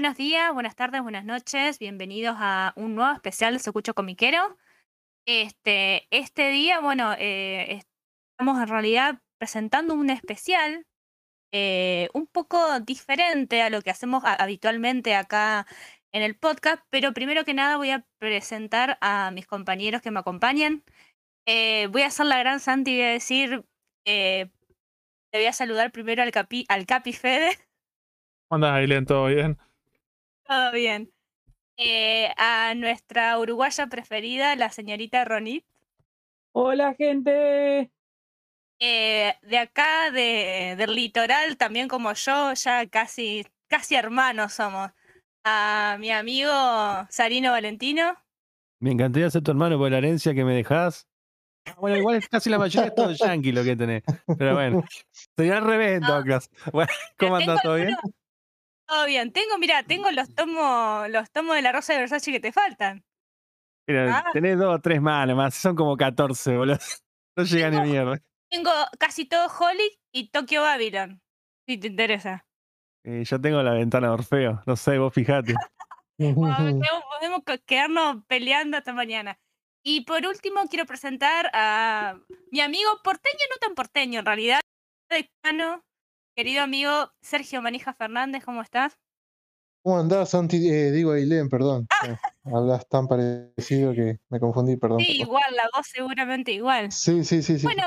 Buenos días, buenas tardes, buenas noches. Bienvenidos a un nuevo especial de Socucho Comiquero. Este, este día, bueno, eh, estamos en realidad presentando un especial eh, un poco diferente a lo que hacemos habitualmente acá en el podcast, pero primero que nada voy a presentar a mis compañeros que me acompañan. Eh, voy a hacer la gran Santi y voy a decir, te voy a saludar primero al, capi, al Capi Fede. ¿Cómo andas, Aileen? ¿Todo bien? Todo bien. Eh, a nuestra uruguaya preferida, la señorita Ronit. Hola, gente. Eh, de acá, de, del litoral, también como yo, ya casi, casi hermanos somos. A mi amigo Sarino Valentino. Me encantaría ser tu hermano por la herencia que me dejas. Ah, bueno, igual es casi la mayoría de todo yankee lo que tenés. Pero bueno, sería al revés en todo caso. Bueno, ¿cómo andas? ¿Todo bien? Todo bien. Tengo, mira, tengo los tomos, los tomos de la Rosa de Versace que te faltan. Mira, ah. tenés dos o tres más, más. Son como 14, boludo. No llega ni mierda. Tengo casi todo Holly y Tokyo Babylon. Si te interesa. Eh, yo tengo la ventana de Orfeo. No sé, vos fijate. podemos, quedarnos peleando hasta mañana. Y por último, quiero presentar a mi amigo porteño, no tan porteño en realidad, Querido amigo Sergio Manija Fernández, ¿cómo estás? ¿Cómo andás, Santi? Eh, digo Ailén, perdón. Ah. Eh, hablas tan parecido que me confundí, perdón. Sí, igual, la voz seguramente igual. Sí, sí, sí. sí. Bueno,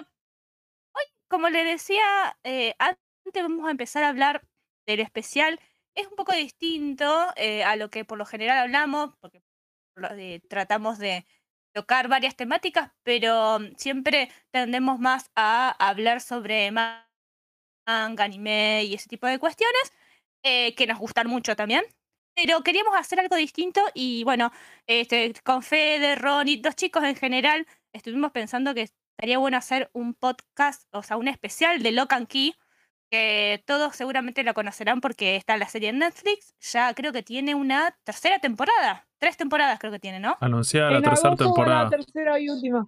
hoy, como le decía, eh, antes vamos a empezar a hablar del especial. Es un poco distinto a lo que por lo general hablamos, porque tratamos de tocar varias temáticas, pero siempre tendemos más a hablar sobre más anime y ese tipo de cuestiones, eh, que nos gustan mucho también. Pero queríamos hacer algo distinto y bueno, este, con Fede, Ron y dos chicos en general, estuvimos pensando que estaría bueno hacer un podcast, o sea, un especial de Lock and Key, que todos seguramente lo conocerán porque está en la serie en Netflix. Ya creo que tiene una tercera temporada. Tres temporadas creo que tiene, ¿no? Anunciada la tercera temporada. La tercera y última.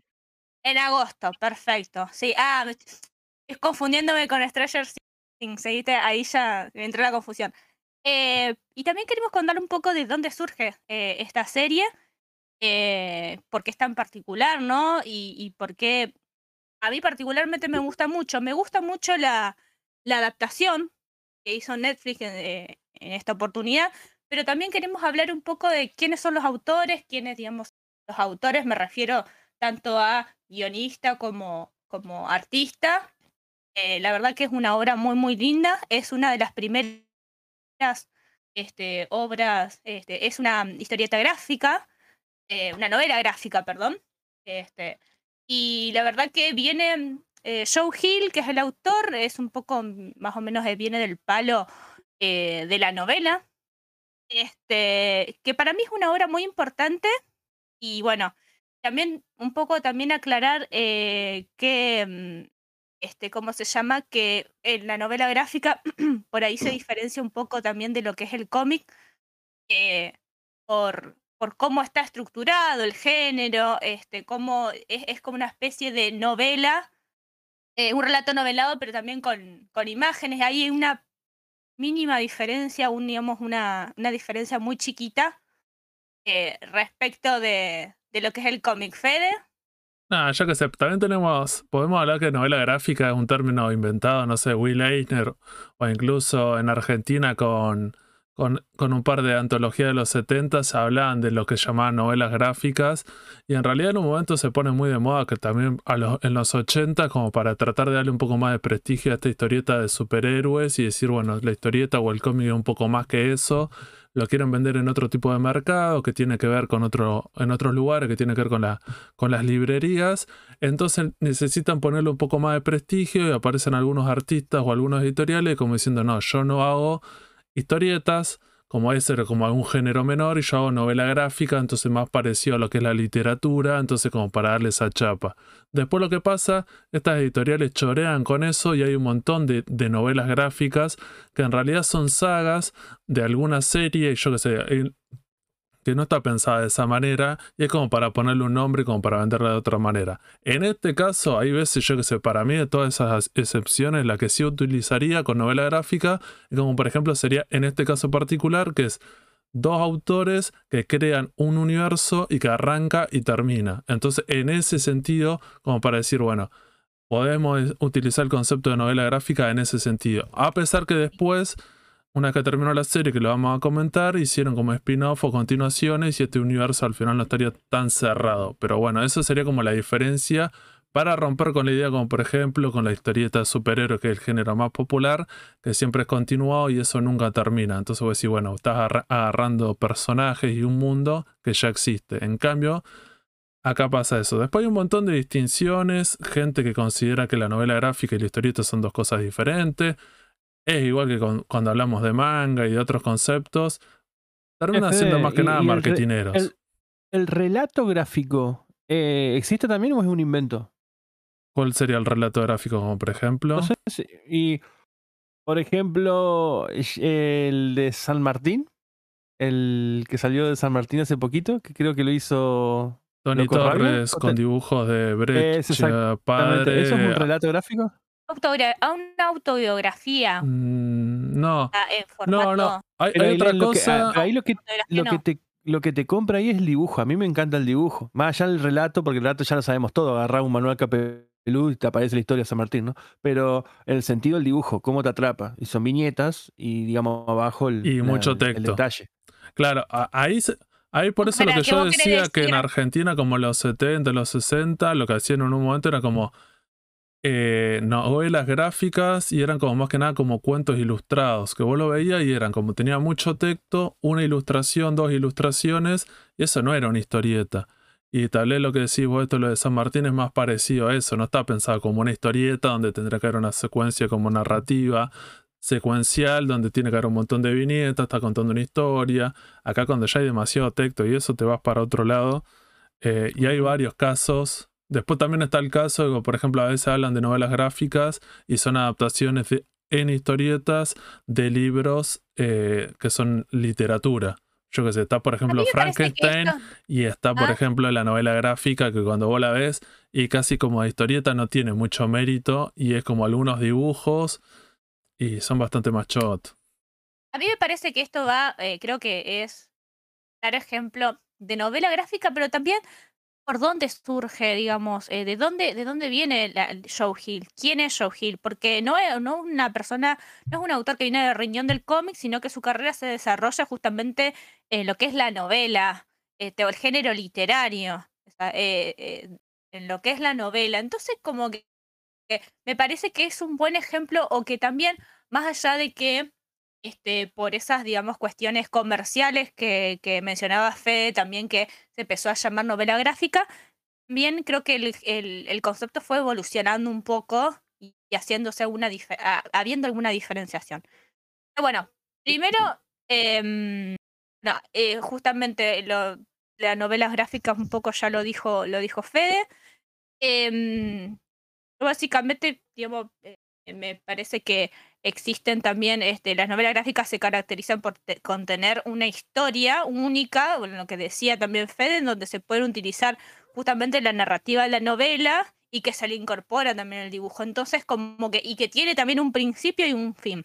En agosto, perfecto. Sí, ah, confundiéndome con Stranger Things, ahí ya me la confusión. Eh, y también queremos contar un poco de dónde surge eh, esta serie, eh, por qué es tan particular, ¿no? Y, y por qué a mí particularmente me gusta mucho. Me gusta mucho la, adaptación que hizo Netflix en, esta oportunidad, pero también queremos hablar un poco de quiénes son los autores, quiénes, digamos, los autores, me refiero tanto a guionista como, como artista, eh, la verdad que es una obra muy, muy linda. Es una de las primeras este, obras, este, es una historieta gráfica, eh, una novela gráfica, perdón. Este, y la verdad que viene eh, Joe Hill, que es el autor, es un poco más o menos viene del palo de la novela. Este, que para mí es una obra muy importante. Y bueno, también un poco también aclarar que mm, este, ¿cómo se llama? Que en la novela gráfica por ahí se diferencia un poco también de lo que es el cómic, eh, por, por cómo está estructurado el género, este, cómo es, como una especie de novela, eh, un relato novelado, pero también con, con imágenes. Ahí hay una mínima diferencia, un, digamos, una, una diferencia muy chiquita eh, respecto de, de lo que es el cómic. Fede. Ah, ya que sé, también tenemos, podemos hablar que novela gráfica es un término inventado, no sé, Will Eisner, o incluso en Argentina con, con, con un par de antologías de los 70 se hablaban de lo que llamaban novelas gráficas, y en realidad en un momento se pone muy de moda que también en los 80, como para tratar de darle un poco más de prestigio a esta historieta de superhéroes y decir, bueno, la historieta o el cómic es un poco más que eso, lo quieren vender en otro tipo de mercado que tiene que ver con otro, en otros lugares, que tiene que ver con, con las librerías. Entonces necesitan ponerle un poco más de prestigio y aparecen algunos artistas o algunos editoriales como diciendo, no, yo no hago historietas, como ese como algún género menor y yo hago novela gráfica, entonces más parecido a lo que es la literatura, entonces como para darle esa chapa. Después lo que pasa, estas editoriales chorean con eso y hay un montón de, novelas gráficas que en realidad son sagas de alguna serie, y yo qué sé, que no está pensada de esa manera y es como para ponerle un nombre y como para venderla de otra manera. En este caso, hay veces yo que sé, para mí de todas esas excepciones, la que sí utilizaría con novela gráfica, como por ejemplo sería en este caso particular, que es dos autores que crean un universo y que arranca y termina. Entonces, en ese sentido, como para decir, bueno, podemos utilizar el concepto de novela gráfica en ese sentido. A pesar que después una que terminó la serie, que lo vamos a comentar, hicieron como spin-off o continuaciones y este universo al final no estaría tan cerrado. Pero bueno, eso sería como la diferencia para romper con la idea como por ejemplo con la historieta de superhéroes, que es el género más popular, que siempre es continuado y eso nunca termina. Entonces vos decís, bueno, estás agarrando personajes y un mundo que ya existe. En cambio, acá pasa eso. Después hay un montón de distinciones, gente que considera que la novela gráfica y la historieta son dos cosas diferentes. Es igual que cuando hablamos de manga y de otros conceptos. Termina siendo más que nada marketineros. El, relato gráfico eh, existe también o es un invento? ¿Cuál sería el relato gráfico, como por ejemplo? No sé y, por ejemplo, el de San Martín, el que salió de San Martín hace poquito, que creo que lo hizo Tony Torres con dibujos de Brecht, padre. ¿Eso es un relato gráfico? A una autobiografía. Mm, no. Ah, no, no. Hay, otra cosa. ahí lo que, lo, que te, lo que te compra ahí es el dibujo. A mí me encanta el dibujo. Más allá del relato, porque el relato ya lo sabemos todo. Agarrar un manual capelú y te aparece la historia de San Martín, ¿no? Pero el sentido del dibujo, cómo te atrapa. Y son viñetas y, digamos, abajo el, y mucho texto. detalle. Claro, ahí. Ahí por eso lo que yo decía que en Argentina, como los 70, los 60, lo que hacían en un momento era como eh, novelas gráficas y eran como más que nada como cuentos ilustrados, que vos lo veías y eran como tenía mucho texto, una ilustración, dos ilustraciones, y eso no era una historieta. Y tal vez lo que decís vos, esto lo de San Martín es más parecido a eso, no está pensado como una historieta donde tendría que haber una secuencia como narrativa, secuencial, donde tiene que haber un montón de viñetas, está contando una historia. Acá cuando ya hay demasiado texto y eso te vas para otro lado. Eh, y hay varios casos Después también está el caso de por ejemplo, a veces hablan de novelas gráficas y son adaptaciones en historietas de libros eh, que son literatura. Yo que sé, está por ejemplo Frankenstein y está por ah. ejemplo la novela gráfica que cuando vos la ves y casi como de historieta no tiene mucho mérito y es como algunos dibujos y son bastante más. A mí me parece que esto va, eh, creo que es dar ejemplo de novela gráfica, pero también por dónde surge, digamos, eh, de dónde, de dónde viene la, Joe Hill, quién es Joe Hill, porque no es, no una persona, no es un autor que viene del riñón del cómic, sino que su carrera se desarrolla justamente en lo que es la novela, este, el género literario, eh, en lo que es la novela. Entonces, como que me parece que es un buen ejemplo, o que también, más allá de que este, por esas, digamos, cuestiones comerciales que, mencionaba Fede, también que se empezó a llamar novela gráfica, también creo que el, concepto fue evolucionando un poco y, haciéndose alguna habiendo alguna diferenciación. Bueno, primero, em, eh, justamente lo, las novelas gráficas un poco ya lo dijo, lo dijo Fede. Em, básicamente, digamos, eh, me parece que existen también, este, las novelas gráficas se caracterizan por contener una historia única, bueno, lo que decía también Fede, en donde se puede utilizar justamente la narrativa de la novela y que se le incorpora también el dibujo. Entonces, como que, y que tiene también un principio y un fin.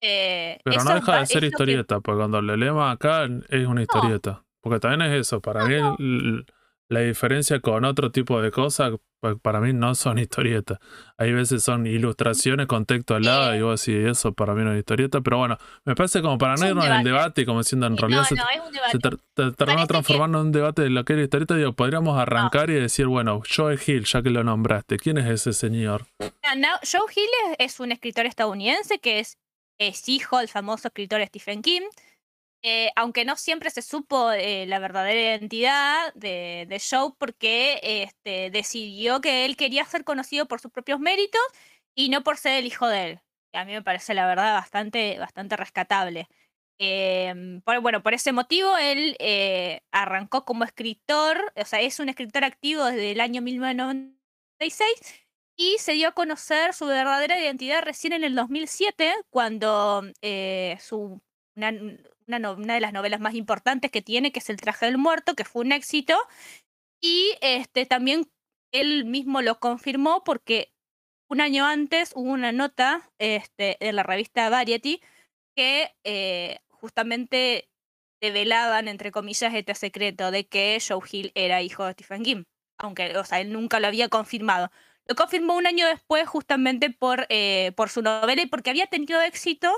Eh, Pero no deja de ser historieta, porque cuando le leemos acá es una historieta. Porque también es eso, para mí la diferencia con otro tipo de cosas, pues, para mí no son historietas. Hay veces son ilustraciones con texto al lado y vos decís, eso para mí no es historieta. Pero bueno, me parece como para no irnos en el debate y como diciendo en realidad se, termina transformando en un debate de lo que es historieta. Digo, podríamos arrancar y decir, bueno, Joe Hill, ya que lo nombraste, ¿quién es ese señor? Joe Hill es, un escritor estadounidense que es, es hijo del famoso escritor Stephen King. Eh, aunque no siempre se supo eh, la verdadera identidad de, de Joe porque este, decidió que él quería ser conocido por sus propios méritos y no por ser el hijo de él. a mí me parece la verdad bastante, bastante rescatable. Em, bueno, por ese motivo él eh, arrancó como escritor, o sea, es un escritor activo desde el año 1996 y se dio a conocer su verdadera identidad recién en el 2007, cuando su, una de las novelas más importantes que tiene, que es El traje del muerto, que fue un éxito. Y este, también él mismo lo confirmó porque un año antes hubo una nota este, en la revista Variety que eh, justamente develaban, entre comillas, este secreto de que Joe Hill era hijo de Stephen King. Aunque, o sea, él nunca lo había confirmado. Lo confirmó un año después justamente por, eh, por su novela y porque había tenido éxito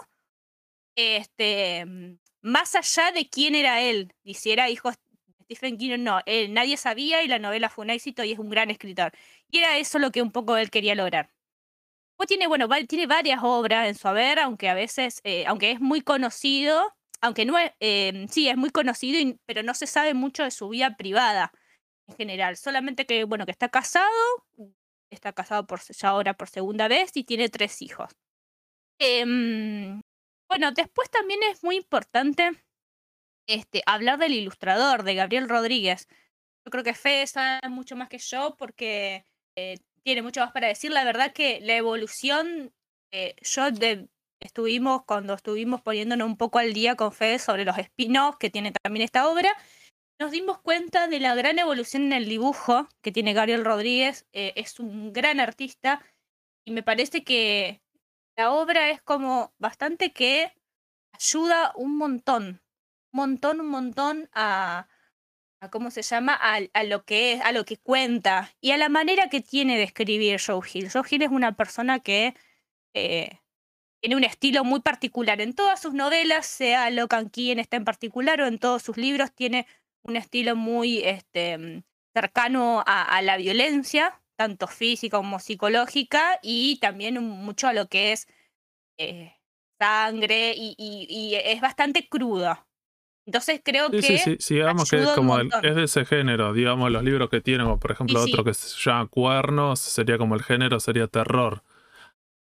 este, más allá de quién era él, si era hijo Stephen King no. Él, nadie sabía y la novela fue un éxito y es un gran escritor. Y era eso lo que un poco él quería lograr. Pues tiene, bueno, tiene varias obras en su haber, aunque a veces, eh, aunque es muy conocido, aunque no es, eh, sí, es muy conocido, pero no se sabe mucho de su vida privada en general. Solamente que, bueno, que está casado, está casado por ya ahora por segunda vez y tiene tres hijos. Em, bueno, después también es muy importante este, hablar del ilustrador, de Gabriel Rodríguez. Yo creo que Fede sabe mucho más que yo porque eh, tiene mucho más para decir. La verdad que la evolución, eh, yo estuvimos, cuando estuvimos poniéndonos un poco al día con Fede sobre los spin-offs que tiene también esta obra, nos dimos cuenta de la gran evolución en el dibujo que tiene Gabriel Rodríguez. eh, es un gran artista y me parece que la obra es como bastante que ayuda un montón, un montón, un montón a, a cómo se llama, a, lo que es, a lo que cuenta y a la manera que tiene de escribir Joe Hill. Joe Hill es una persona que eh, tiene un estilo muy particular. En todas sus novelas, sea Locan Key en esta en particular o en todos sus libros, tiene un estilo muy este, cercano a la violencia, tanto física como psicológica, y también mucho a lo que es eh, sangre, y, y- y es bastante crudo. Entonces creo Sí, que sí, sí, sí, digamos que es como el- es de ese género, digamos, los libros que tienen, por ejemplo Sí, otro que se llama Cuernos, sería como el género, sería terror.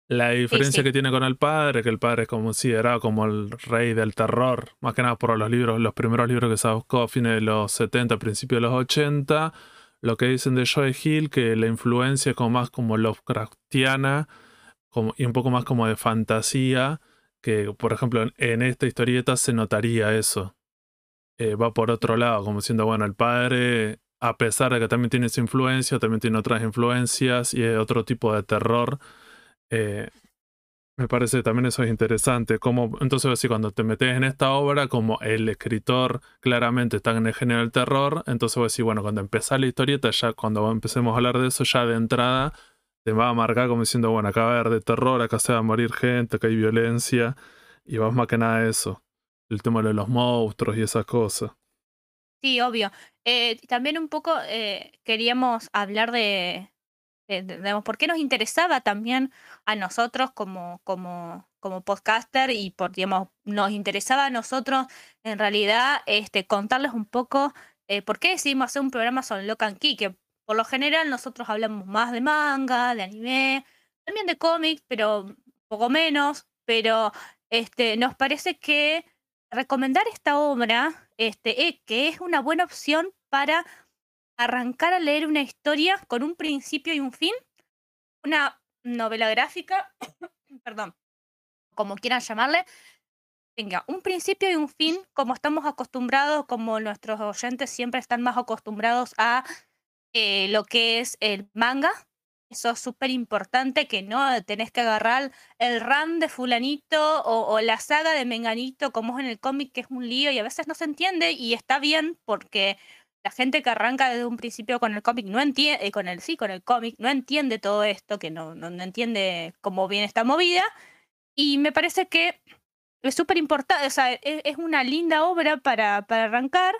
La diferencia que tiene con el padre, que el padre es considerado como el rey del terror, más que nada por los libros, los primeros libros que se buscó a fines de los 70, principios de los 80, lo que dicen de Joe Hill, que la influencia es como más como Lovecraftiana como, y un poco más como de fantasía, que por ejemplo en, esta historieta se notaría eso eh, va por otro lado, como diciendo, bueno, el padre, a pesar de que también tiene esa influencia, también tiene otras influencias y otro tipo de terror. eh, me parece también eso es interesante. Como, entonces, así, cuando te metes en esta obra, como el escritor claramente está en el género del terror, entonces vos bueno, cuando empezás la historieta, ya cuando empecemos a hablar de eso, ya de entrada te va a marcar como diciendo, bueno, acá va a haber de terror, acá se va a morir gente, acá hay violencia, y vas más que nada a eso el tema de los monstruos y esas cosas. Sí, obvio. Eh, también un poco eh, queríamos hablar de, digamos, por qué nos interesaba también a nosotros como, como, como podcaster y por, digamos, nos interesaba a nosotros en realidad este, contarles un poco eh, por qué decidimos hacer un programa sobre Locan Key, que por lo general nosotros hablamos más de manga, de anime, también de cómics, pero poco menos, pero este, nos parece que recomendar esta obra, este, eh, que es una buena opción para arrancar a leer una historia con un principio y un fin, una novela gráfica, perdón, como quieran llamarle, tenga un principio y un fin, como estamos acostumbrados, como nuestros oyentes siempre están más acostumbrados a eh, lo que es el manga. Eso es súper importante, que no tenés que agarrar el run de fulanito o, o la saga de menganito como es en el cómic, que es un lío y a veces no se entiende y está bien porque la gente que arranca desde un principio con el cómic no entiende, con el sí, con el cómic, no entiende todo esto, que no, no, no entiende cómo viene esta movida. Y me parece que es súper importante, o sea, es, es una linda obra para, para arrancar.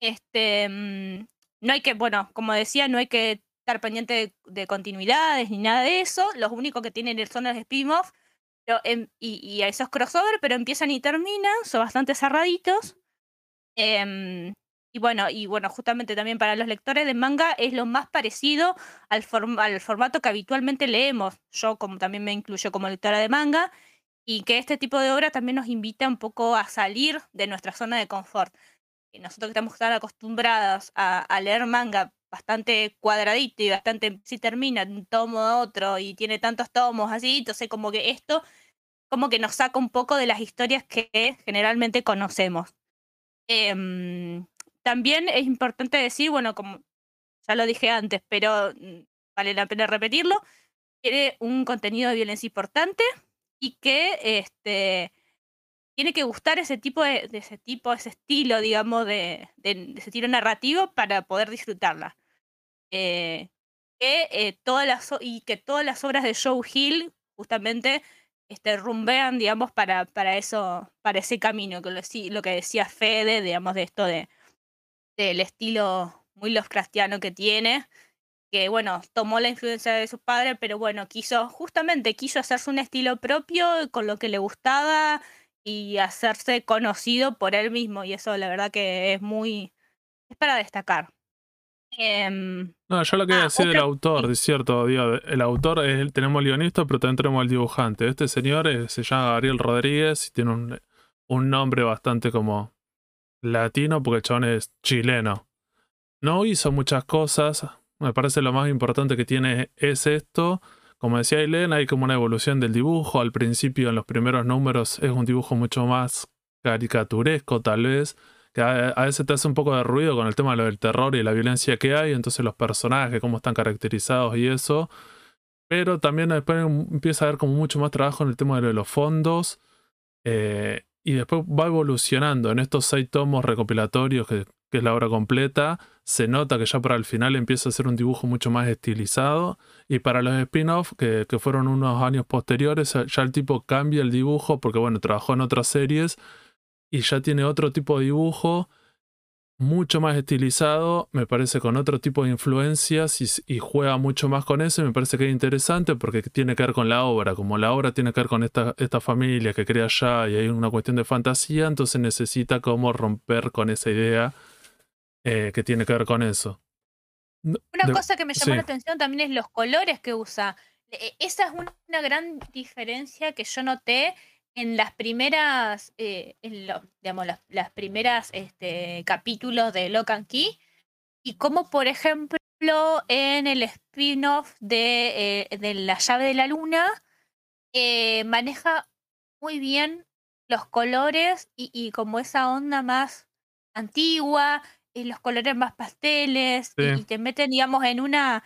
Este, mm, no hay que, bueno, como decía, no hay que estar pendiente de, de continuidades ni nada de eso. Los únicos que tienen son los spin-off pero, em, y, y esos crossover, pero empiezan y terminan, son bastante cerraditos. Em, y bueno, y bueno, justamente también para los lectores de manga es lo más parecido al, form- al formato que habitualmente leemos. Yo como también me incluyo como lectora de manga y que este tipo de obra también nos invita un poco a salir de nuestra zona de confort. Y nosotros que estamos tan acostumbrados a, leer manga bastante cuadradito y bastante si termina un tomo a otro y tiene tantos tomos así, entonces como que esto como que nos saca un poco de las historias que generalmente conocemos. Em, también es importante decir, bueno, como ya lo dije antes, pero mm, vale la pena repetirlo, tiene un contenido de violencia importante y que este, tiene que gustar ese tipo de, ese tipo, ese estilo, digamos, de, de, ese estilo narrativo para poder disfrutarla. Eh, que, eh, todas las, y que todas las obras de Joe Hill justamente este, rumbean, digamos, para, para eso, para ese camino, que lo, lo que decía Fede, digamos, de esto de del estilo muy Lovecraftiano que tiene, que bueno, tomó la influencia de sus padres, pero bueno, quiso, justamente quiso hacerse un estilo propio con lo que le gustaba y hacerse conocido por él mismo, y eso la verdad que es muy, es para destacar. Em, no, yo lo quería ah, decir del autor, es cierto, digo, el autor es, tenemos el guionista, pero también tenemos el dibujante. Este señor eh, se llama Gabriel Rodríguez y tiene un, un nombre bastante como latino porque el chabón es chileno. No hizo muchas cosas, me parece lo más importante que tiene es esto. Como decía Elena, hay como una evolución del dibujo. Al principio, en los primeros números, es un dibujo mucho más caricaturesco, tal vez que a, veces te hace un poco de ruido con el tema de lo del terror y la violencia que hay, entonces los personajes, cómo están caracterizados y eso. Pero también después em- empieza a haber como mucho más trabajo en el tema de los fondos. eh, y después va evolucionando en estos seis tomos recopilatorios, que, es la obra completa. Se nota que ya para el final empieza a ser un dibujo mucho más estilizado. Y para los spin-off, que, que fueron unos años posteriores, ya el tipo cambia el dibujo, porque bueno, trabajó en otras series y ya tiene otro tipo de dibujo, mucho más estilizado, me parece con otro tipo de influencias y, juega mucho más con eso y me parece que es interesante porque tiene que ver con la obra, como la obra tiene que ver con esta, esta familia que crea allá y hay una cuestión de fantasía, entonces necesita como romper con esa idea eh, que tiene que ver con eso. Una de- cosa que me llamó sí. la atención también es los colores que usa. E- Esa es una gran diferencia que yo noté en las primeras, eh, en lo- digamos, las, las primeras este, capítulos de Lock and Key y como por ejemplo en el spin-off de, eh, de La llave de la luna eh, maneja muy bien los colores y, y como esa onda más antigua y los colores más pasteles y, te meten digamos en una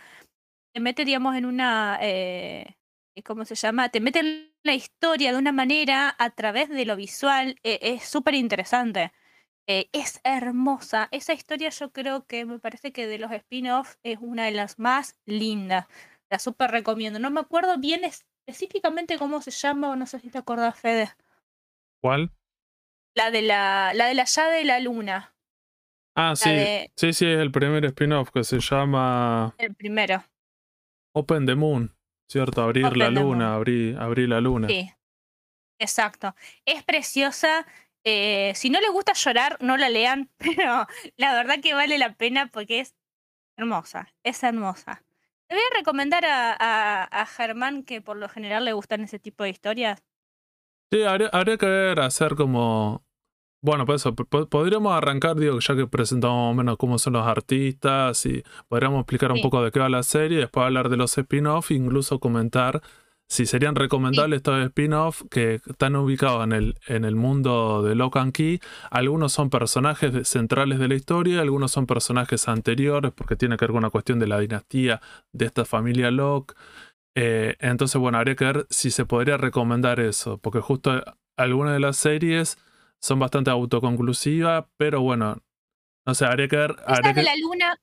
te mete digamos en una eh, ¿cómo se llama? te meten la historia de una manera a través de lo visual eh, es súper interesante Eh, es hermosa. Esa historia yo creo que me parece que de los spin-offs es una de las más lindas. La súper recomiendo. No me acuerdo bien específicamente cómo se llama o no sé si te acordás Fede. ¿Cuál? la de la la de la llave de la luna. Ah, la sí, de sí, sí, es el primer spin-off que se llama el primero. Open the Moon, ¿cierto? Abrir la Open luna, abrir, abrir la luna. Sí, exacto. Es preciosa. eh, si no les gusta llorar, no la lean, pero la verdad que vale la pena porque es hermosa, es hermosa. Te voy a recomendar a, a, a Germán, que por lo general le gustan ese tipo de historias. Sí, habría, habría que ver, hacer como. Bueno, pues eso, po- podríamos arrancar, digo, ya que presentamos más o menos cómo son los artistas y podríamos explicar un Sí. poco de qué va la serie, después hablar de los spin-off, incluso comentar si serían recomendables estos spin-off que están ubicados en el, en el mundo de Lock and Key. Algunos son personajes centrales de la historia, algunos son personajes anteriores, porque tiene que ver con una cuestión de la dinastía de esta familia Locke. Eh, entonces, bueno, habría que ver si se podría recomendar eso, porque justo algunas de las series son bastante autoconclusivas, pero bueno, no sé, habría que ver. Habría de que- la luna.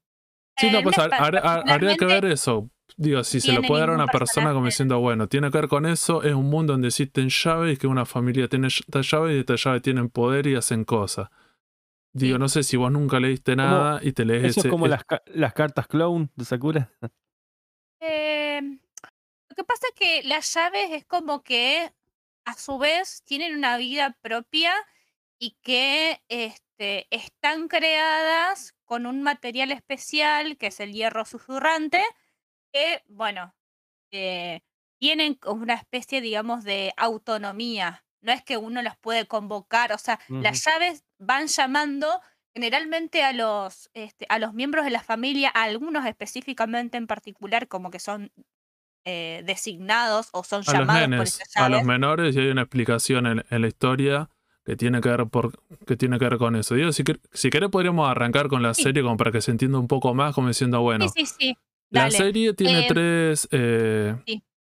Sí, no, pues habría que ver eso. Digo, si se lo puede dar a una persona como diciendo, bueno, tiene que ver con eso, es un mundo donde existen llaves y que una familia tiene esta llave y esta llave tienen poder y hacen cosas. Digo, Sí. no sé si vos nunca leíste Como- nada y te lees Eso ese. es como es- las, ca- las cartas clown de Sakura. Eh, lo que pasa es que las llaves es como que a su vez tienen una vida propia y que este, están creadas con un material especial que es el hierro susurrante, que, bueno, eh, tienen una especie, digamos, de autonomía. No es que uno las puede convocar, o sea, las llaves van llamando generalmente a los, este, a los miembros de la familia, a algunos específicamente en particular, como que son eh, designados o son A los llamados por a los menores, y hay una explicación en, en la historia que tiene que ver por, que tiene que ver con eso. Digo, si, si querés podríamos arrancar con la Sí. serie como para que se entienda un poco más, como diciendo, bueno, Sí, sí, sí. la serie tiene Eh, tres eh,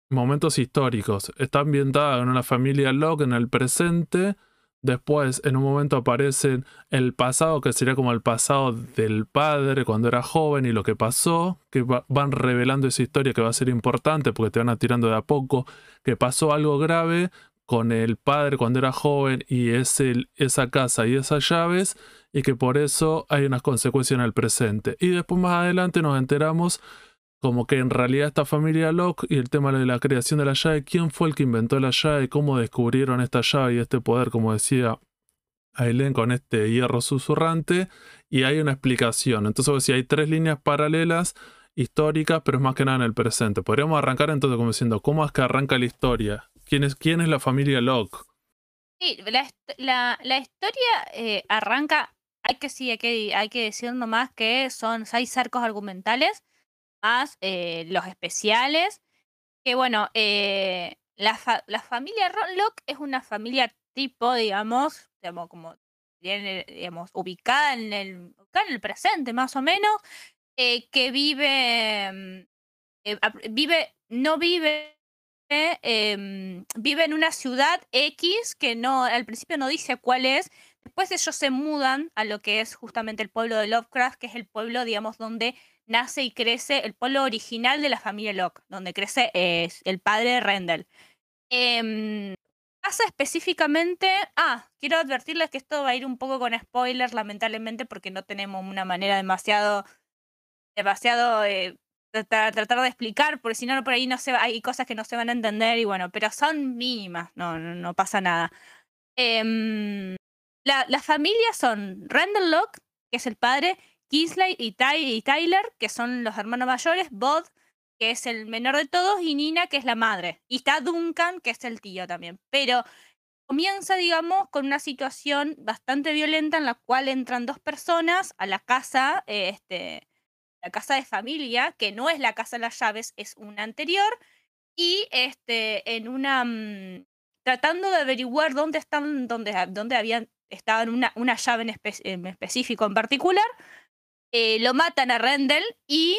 momentos históricos. Está ambientada en una familia Locke en el presente. Después, en un momento aparece el pasado, que sería como el pasado del padre cuando era joven y lo que pasó, que va- van revelando esa historia que va a ser importante porque te van a tirando de a poco, que pasó algo grave con el padre cuando era joven y ese, esa casa y esas llaves, y que por eso hay unas consecuencias en el presente. Y después más adelante nos enteramos como que en realidad esta familia Locke y el tema de la creación de la llave, quién fue el que inventó la llave, cómo descubrieron esta llave y este poder, como decía Aileen, con este hierro susurrante, y hay una explicación. Entonces, si hay tres líneas paralelas históricas, pero es más que nada en el presente. Podríamos arrancar entonces como diciendo, ¿cómo es que arranca la historia? ¿Quién es, quién es la familia Locke? Sí, la, la, la historia eh, arranca, hay que sí, hay que, hay que decir nomás que son seis arcos argumentales, más eh, los especiales, que bueno, eh, la, la familia Ronlock es una familia tipo, digamos, digamos como digamos, ubicada en el, en el presente más o menos, que vive, mm, vive, no vive em, vive en una ciudad X que no, al principio no dice cuál es. Después ellos se mudan a lo que es justamente el pueblo de Lovecraft, que es el pueblo, digamos, donde nace y crece el pueblo original de la familia Locke, donde crece eh, el padre de Rendell. Em, pasa específicamente. Ah, quiero advertirles que esto va a ir un poco con spoilers, lamentablemente, porque no tenemos una manera demasiado. demasiado. eh, tratar, de explicar, porque si no, por ahí no se va- hay cosas que no se van a entender y bueno, pero son mínimas, no, no, no pasa nada. Em, la, las familias son Randall Locke, que es el padre, Kingsley y, Ty- y Tyler, que son los hermanos mayores, Bod, que es el menor de todos, y Nina, que es la madre. Y está Duncan, que es el tío también. Pero comienza, digamos, con una situación bastante violenta en la cual entran dos personas a la casa, eh, este, la casa de familia, que no es la casa de las llaves, es una anterior, y este, en una mm, tratando de averiguar dónde están, dónde, ha- dónde habían estaban una, una llave en específico en particular, eh, lo matan a Rendell y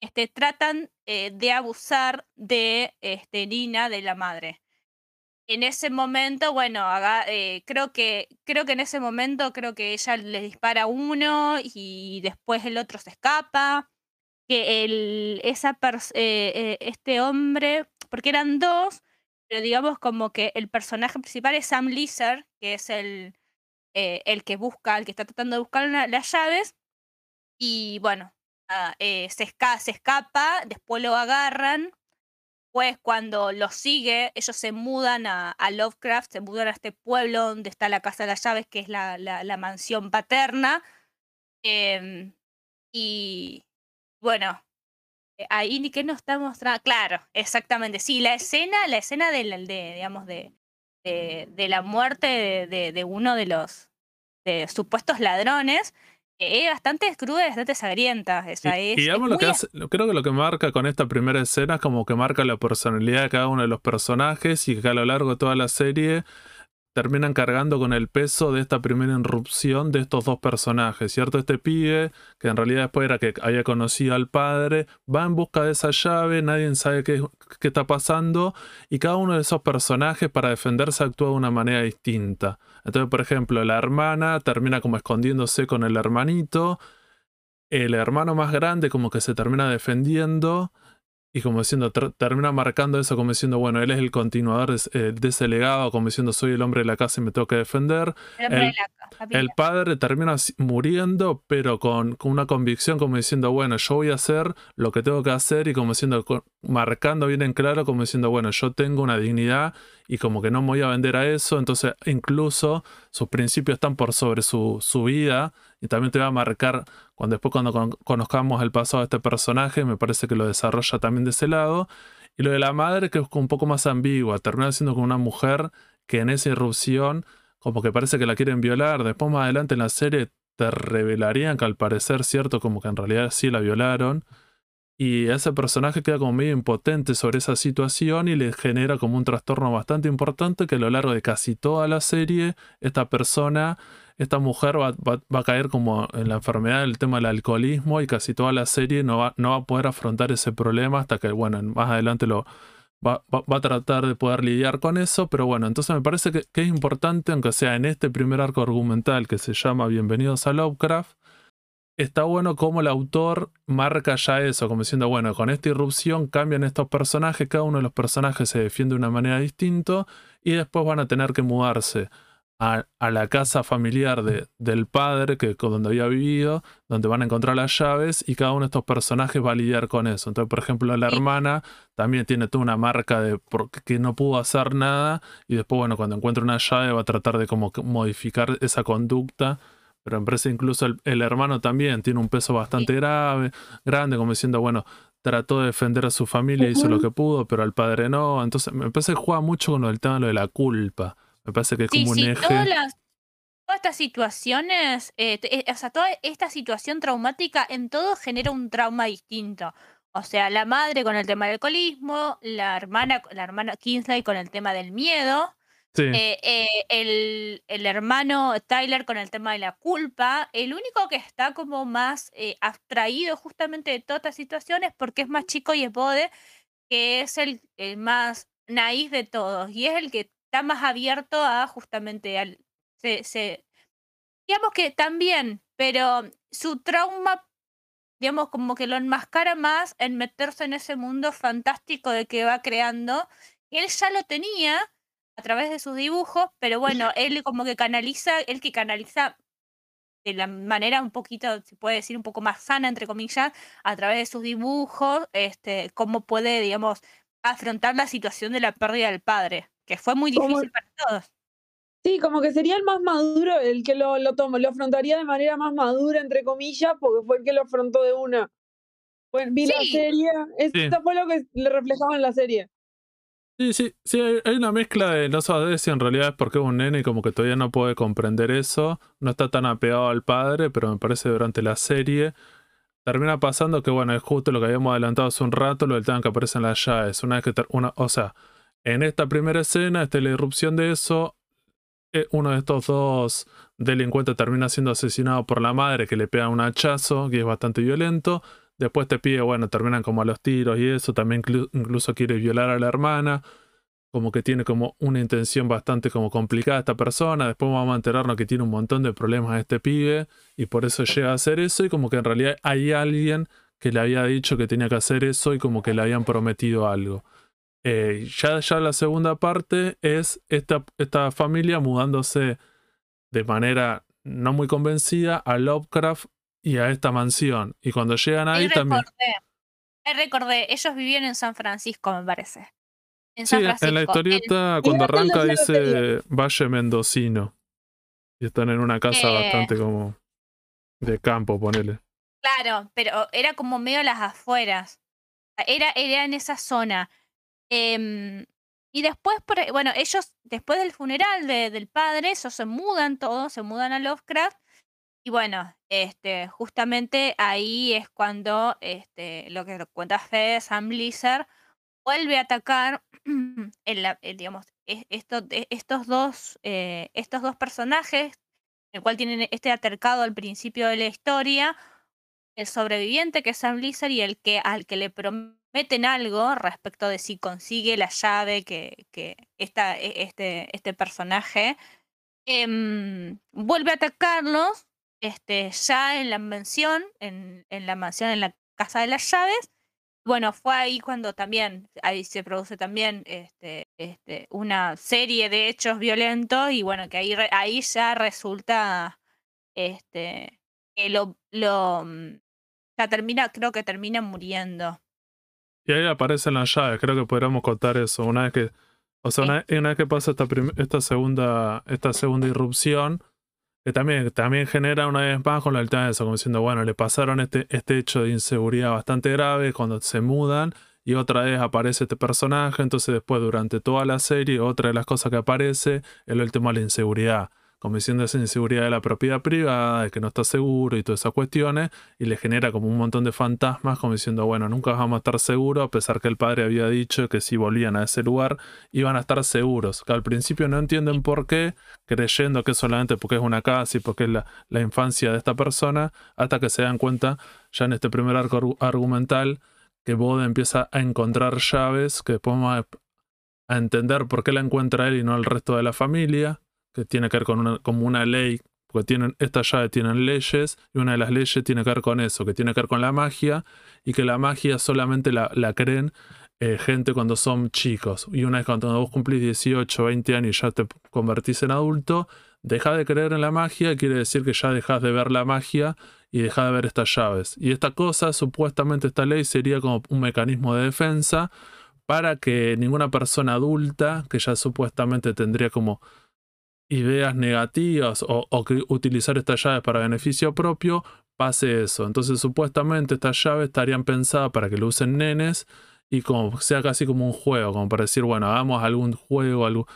este, tratan eh, de abusar de este, Nina, de la madre. En ese momento, bueno, haga- eh, creo que creo que en ese momento creo que ella le dispara a uno y después el otro se escapa. Que el, esa eh, eh, este hombre, porque eran dos, pero digamos como que el personaje principal es Sam Lizard, que es el, el que busca, el que está tratando de buscar la- las llaves. Y bueno, se, esca- se escapa, después lo agarran. Pues cuando lo sigue, ellos se mudan a, Lovecraft, se mudan a este pueblo donde está la Casa de las Llaves, que es la, la- la mansión paterna. Em, y bueno, eh, ahí ni que nos está mostrando. Claro, exactamente. Sí, la escena, la escena de, digamos, de, de, la muerte de, uno de los supuestos ladrones es bastante cruda y bastante sangrienta. Y, es- y es lo que hace, creo que lo que marca con esta primera escena es como que marca la personalidad de cada uno de los personajes y que a lo largo de toda la serie terminan cargando con el peso de esta primera irrupción de estos dos personajes, ¿cierto? Este pibe, que en realidad después era que había conocido al padre, va en busca de esa llave, nadie sabe qué, qué está pasando, y cada uno de esos personajes para defenderse actúa de una manera distinta. Entonces, por ejemplo, la hermana termina como escondiéndose con el hermanito, el hermano más grande como que se termina defendiendo y como diciendo, ter- termina marcando eso como diciendo, bueno, él es el continuador de, ese- eh, de ese legado, como diciendo, soy el hombre de la casa y me tengo que defender. el de la padre termina muriendo, pero con, con una convicción como diciendo, bueno, yo voy a hacer lo que tengo que hacer y como diciendo, marcando bien en claro, como diciendo, bueno, yo tengo una dignidad y como que no me voy a vender a eso, entonces incluso sus principios están por sobre su, su vida y también te va a marcar, cuando después cuando con- conozcamos el pasado de este personaje, me parece que lo desarrolla también de ese lado. Y lo de la madre, que es un poco más ambigua, termina siendo como una mujer que en esa irrupción como que parece que la quieren violar. Después más adelante en la serie te revelarían que al parecer, cierto, como que en realidad sí la violaron. Y ese personaje queda como medio impotente sobre esa situación y le genera como un trastorno bastante importante que a lo largo de casi toda la serie esta persona, esta mujer va, va- va a caer como en la enfermedad del tema del alcoholismo y casi toda la serie no va, no va a poder afrontar ese problema hasta que, bueno, más adelante lo va, va- a tratar de poder lidiar con eso, pero bueno, entonces me parece que, que es importante, aunque sea en este primer arco argumental que se llama Bienvenidos a Lovecraft, está bueno como el autor marca ya eso, como diciendo, bueno, con esta irrupción cambian estos personajes, cada uno de los personajes se defiende de una manera distinta y después van a tener que mudarse a, a la casa familiar de- del padre, que donde había vivido, donde van a encontrar las llaves y cada uno de estos personajes va a lidiar con eso. Entonces, por ejemplo, la hermana también tiene toda una marca de por- que no pudo hacer nada y después, bueno, cuando encuentra una llave va a tratar de como modificar esa conducta. Pero me parece incluso el, el hermano también tiene un peso bastante grave, grande, como diciendo, bueno, trató de defender a su familia, hizo lo que pudo, pero al padre no. Entonces me parece que juega mucho con del tema de lo de la culpa. Me parece que es Sí, como un sí, eje. todas, las- todas estas situaciones, eh, eh, o sea, toda esta situación traumática en todo genera un trauma distinto. O sea, la madre con el tema del alcoholismo, la hermana, la hermana Kingsley con el tema del miedo, Eh, eh, el, el hermano Tyler con el tema de la culpa. El único que está como más eh, abstraído justamente de todas estas situaciones porque es más chico y es Bode, que es el, el más naíz de todos y es el que está más abierto a justamente al... Se, se- digamos que también, pero su trauma, digamos, como que lo enmascara más en meterse en ese mundo fantástico de que va creando. Él ya lo tenía a través de sus dibujos, pero bueno, él como que canaliza, él que canaliza de la manera un poquito, se puede decir, un poco más sana, entre comillas, a través de sus dibujos, este, cómo puede, digamos, afrontar la situación de la pérdida del padre, que fue muy Como- difícil para todos. Sí, como que sería el más maduro, el que lo, lo toma, lo afrontaría de manera más madura, entre comillas, porque fue el que lo afrontó de una. Bueno, vi la serie, esto Sí. fue lo que le reflejaba en la serie. Sí, sí, sí, hay, una mezcla de no sabes si en realidad es porque es un nene y como que todavía no puede comprender eso, no está tan apegado al padre, pero me parece durante la serie termina pasando que, bueno, es justo lo que habíamos adelantado hace un rato, lo del tema que aparece en las llaves. Una vez que, una, o sea, en esta primera escena, esta es la irrupción de eso, eh, uno de estos dos delincuentes termina siendo asesinado por la madre que le pega un hachazo, que es bastante violento. Después te pide, bueno, terminan como a los tiros y eso, también inclu- incluso quiere violar a la hermana como que tiene como una intención bastante como complicada esta persona, después vamos a enterarnos que tiene un montón de problemas este pibe y por eso llega a hacer eso y como que en realidad hay alguien que le había dicho que tenía que hacer eso y como que le habían prometido algo. Eh, ya, ya la segunda parte es esta, esta familia mudándose de manera no muy convencida a Lovecraft y a esta mansión. Y cuando llegan ahí Ahí también... recordé, ahí recordé, ellos vivían en San Francisco, me parece. En Sí, en la el- historieta cuando arranca dice Valle Mendocino. Y están en una casa Eh. bastante como de campo, ponele. Claro, pero era como medio a las afueras. Era, era en esa zona. Em, y después, por bueno, ellos, después del funeral de- del padre, ellos se mudan todos, se mudan a Lovecraft. Y bueno, este, justamente ahí es cuando este, lo que cuenta Fede, Sam Blizzard, vuelve a atacar en la, eh, digamos, de- estos, dos, eh, estos dos personajes, el cual tienen este altercado al principio de la historia, el sobreviviente que es Sam Blizzard y el que al que le prometen algo respecto de si consigue la llave que, que esta, e- este, este personaje em, vuelve a atacarlos este, ya en la mansión, en, en la mansión, en la casa de las llaves. Bueno, fue ahí cuando también, ahí se produce también este, este, una serie de hechos violentos y bueno, que ahí, ahí ya resulta este, que lo, lo mm, ya termina, creo que termina muriendo. Y ahí aparecen las llaves, creo que podríamos contar eso. Una vez que. O sea, una, una vez que pasa esta, esta segunda. Esta segunda irrupción. Que también, también genera una vez más con la tema de eso, como diciendo, bueno, le pasaron este, este hecho de inseguridad bastante grave cuando se mudan, y otra vez aparece este personaje, entonces después durante toda la serie, otra de las cosas que aparece es el tema de la inseguridad. Como diciendo esa inseguridad de la propiedad privada, de que no está seguro y todas esas cuestiones, y le genera como un montón de fantasmas, como diciendo, bueno, nunca vamos a estar seguros, a pesar que el padre había dicho que si volvían a ese lugar iban a estar seguros, que al principio no entienden por qué, creyendo que solamente porque es una casa y porque es la, la infancia de esta persona, hasta que se dan cuenta, ya en este primer arco argumental, que Bode empieza a encontrar llaves que después vamos a entender por qué la encuentra él y no el resto de la familia que tiene que ver con una, como una ley, porque tienen, estas llaves tienen leyes, y una de las leyes tiene que ver con eso, que tiene que ver con la magia, y que la magia solamente la, la creen eh, gente cuando son chicos. Y una vez cuando vos cumplís 18, 20 años y ya te convertís en adulto, deja de creer en la magia, quiere decir que ya dejas de ver la magia y dejas de ver estas llaves. Y esta cosa, supuestamente esta ley sería como un mecanismo de defensa para que ninguna persona adulta, que ya supuestamente tendría como ideas negativas o, que utilizar estas llaves para beneficio propio, pase eso. Entonces supuestamente estas llaves estarían pensadas para que lo usen nenes y como sea casi como un juego, como para decir, bueno, hagamos algún juego algo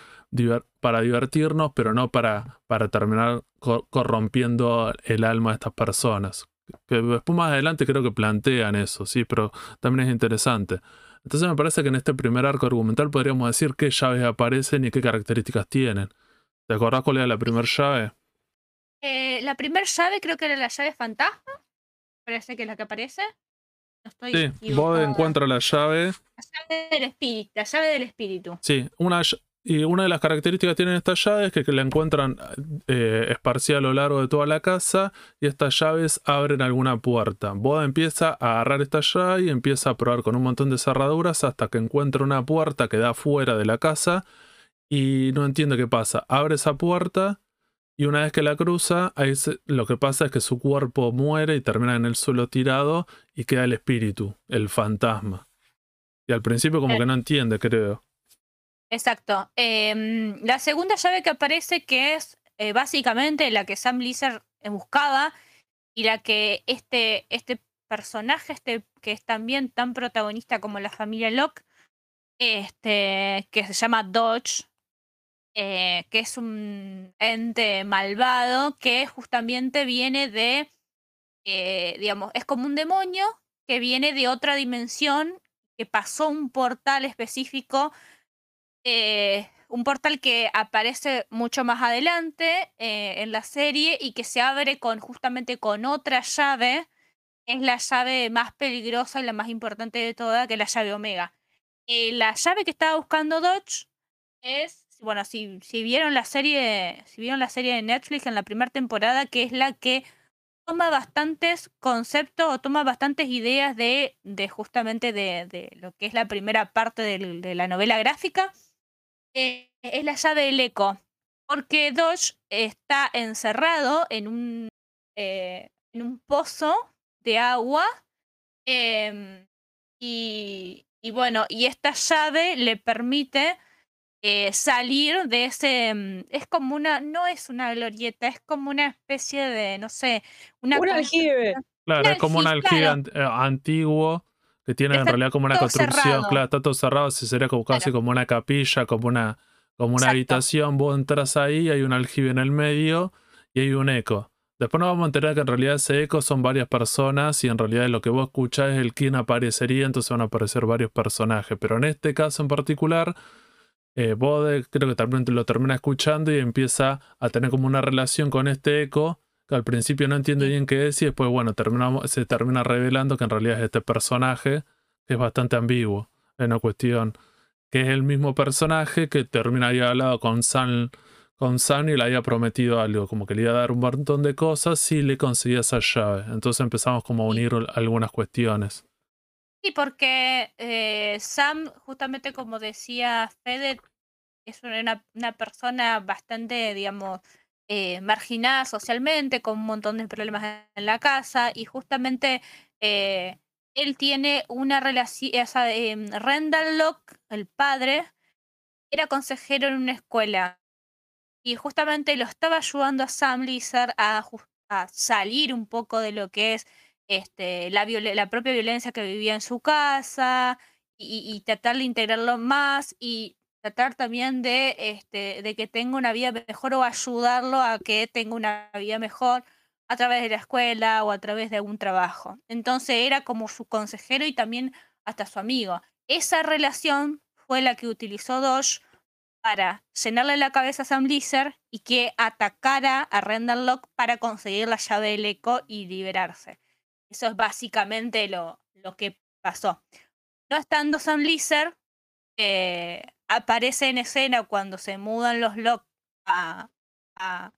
para divertirnos, pero no para, para terminar corrompiendo el alma de estas personas. Que después más adelante creo que plantean eso, sí, pero también es interesante. Entonces me parece que en este primer arco argumental podríamos decir qué llaves aparecen y qué características tienen. ¿Te acordás cuál era la primera llave? Eh, la primera llave creo que era la llave fantasma. Parece que es la que aparece. No estoy sí, vos encuentras la llave. La llave del espíritu. La llave del espíritu. Sí, una, y una de las características que tienen estas llaves es que, la encuentran eh, esparcida a lo largo de toda la casa y estas llaves abren alguna puerta. Boda empieza a agarrar esta llave y empieza a probar con un montón de cerraduras hasta que encuentra una puerta que da fuera de la casa y no entiende qué pasa. Abre esa puerta y una vez que la cruza, ahí lo que pasa es que su cuerpo muere y termina en el suelo tirado y queda el espíritu, el fantasma. Y al principio como eh. que no entiende, creo. Exacto. Em, la segunda llave que aparece, que es eh, básicamente la que Sam Blizzard buscaba y la que este, este personaje, este, que es también tan protagonista como la familia Locke, este, que se llama Dodge, eh, que es un ente malvado que justamente viene de, eh, digamos, es como un demonio que viene de otra dimensión, que pasó un portal específico, eh, un portal que aparece mucho más adelante en la serie y que se abre con justamente con otra llave, es la llave más peligrosa y la más importante de toda, que es la llave Omega. la llave que estaba buscando Dodge es bueno, si, si vieron la serie, si vieron la serie de Netflix en la primera temporada, que es la que toma bastantes conceptos o toma bastantes ideas de, de justamente de, de, lo que es la primera parte de, la novela gráfica, eh, es la llave del eco. Porque Dodge está encerrado en un, eh, en un pozo de agua. Em, y, y bueno, y esta llave le permite eh, salir de ese, mm, es como una, no es una glorieta, es como una especie de, no sé, una... Un aljibe. Claro, es como un aljibe eh, antiguo que tiene en realidad como una construcción, claro, está todo cerrado, si sería como casi como una capilla, como una, como una habitación, vos entras ahí, hay un aljibe en el medio y hay un eco. Después nos vamos a enterar que en realidad ese eco son varias personas y en realidad lo que vos escuchás es el quién aparecería, entonces van a aparecer varios personajes. Pero en este caso en particular, eh, Bode creo que también lo termina escuchando y empieza a tener como una relación con este eco que al principio no entiende bien qué es y después, bueno, terminamos, se termina revelando que en realidad es este personaje que es bastante ambiguo en una cuestión que es el mismo personaje que termina ahí hablado con San, con San y le había prometido algo, como que le iba a dar un montón de cosas si le conseguía esa llave. Entonces empezamos como a unir algunas cuestiones. Sí, porque eh, Sam, justamente como decía Fede, es una, una persona bastante, digamos, eh, marginada socialmente, con un montón de problemas en la casa, y justamente eh, él tiene una relación, sea, Randall Locke, el padre, era consejero en una escuela, y justamente lo estaba ayudando a Sam Lizard a salir un poco de lo que es este, la, propia violencia que vivía en su casa y, tratar de integrarlo más y tratar también de, este, de que tenga una vida mejor o ayudarlo a que tenga una vida mejor a través de la escuela o a través de algún trabajo. Entonces era como su consejero y también hasta su amigo. Esa relación fue la que utilizó Doge para llenarle la cabeza a Sam Blizzard y que atacara a Renderlock para conseguir la llave del eco y liberarse. Eso es básicamente lo, lo que pasó. No estando Sam Blizzard, eh, aparece en escena cuando se mudan los Locke a, a,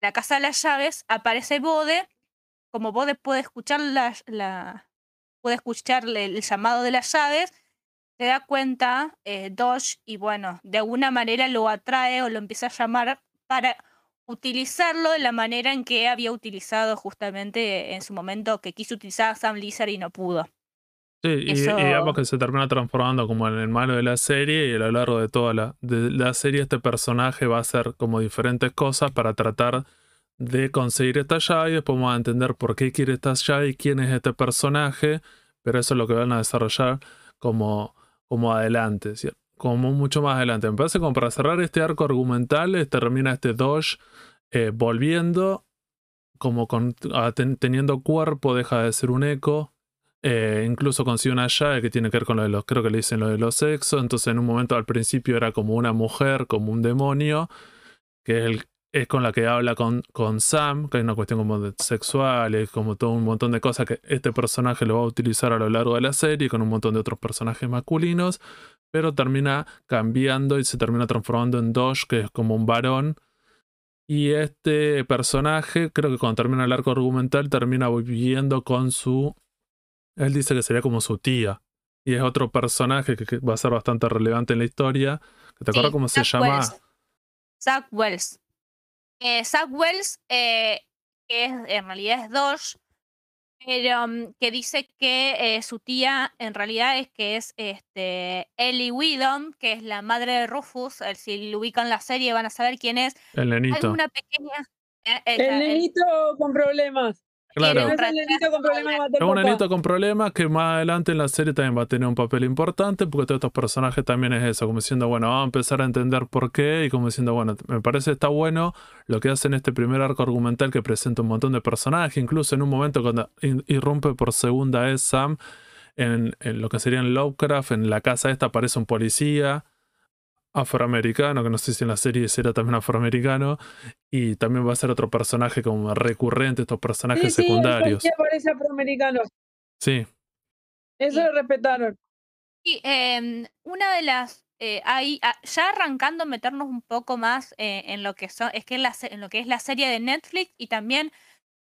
la casa de las llaves, aparece Bode. Como Bode puede escuchar la, la puede escucharle el llamado de las llaves, se da cuenta eh, Doge y bueno, de alguna manera lo atrae o lo empieza a llamar para utilizarlo de la manera en que había utilizado justamente en su momento que quiso utilizar a Sam Lizard y no pudo. Sí, y, digamos que se termina transformando como en el malo de la serie y a lo largo de toda la, de la serie este personaje va a hacer como diferentes cosas para tratar de conseguir esta llave y después vamos a entender por qué quiere esta llave y quién es este personaje, pero eso es lo que van a desarrollar como como adelante, como mucho más adelante. Me parece como para cerrar este arco argumental, eh, termina este Doge eh, volviendo, como con, teniendo cuerpo, deja de ser un eco. Eh, incluso consigue una llave que tiene que ver con lo de los, creo que le dicen lo de los sexos. Entonces, en un momento al principio era como una mujer, como un demonio, que es es con la que habla con, con Sam, que hay una cuestión como sexual, como todo un montón de cosas que este personaje lo va a utilizar a lo largo de la serie, con un montón de otros personajes masculinos, pero termina cambiando y se termina transformando en Doge, que es como un varón. Y este personaje, creo que cuando termina el arco argumental, termina viviendo con su... Él dice que sería como su tía. Y es otro personaje que, va a ser bastante relevante en la historia. ¿Te acuerdas cómo se llama? Zach Wells. Eh, Zach Wells, eh, que es, en realidad es Doge, pero mm, que dice que eh, su tía en realidad es que es este, Ellie Whedon, que es la madre de Rufus. Si lo ubican la serie van a saber quién es. El nenito. una pequeña. el nenito con problemas. Claro. Es un nenito con problemas. Es un nenito con problemas que más adelante en la serie también va a tener un papel importante porque todos estos personajes también es eso, como diciendo, bueno, vamos a empezar a entender por qué y como diciendo, bueno, me parece está bueno lo que hace en este primer arco argumental que presenta un montón de personajes, incluso en un momento cuando irrumpe por segunda vez Sam en, en lo que sería en Lovecraft, en la casa esta aparece un policía afroamericano, que no sé si en la serie será también afroamericano, y también va a ser otro personaje como recurrente, estos personajes secundarios. Sí, aparece afroamericano. Sí. Eso lo respetaron. Y em, una de las eh, ah, ya arrancando a meternos un poco más eh, en lo que son, es que en, en, lo que es la serie de Netflix y también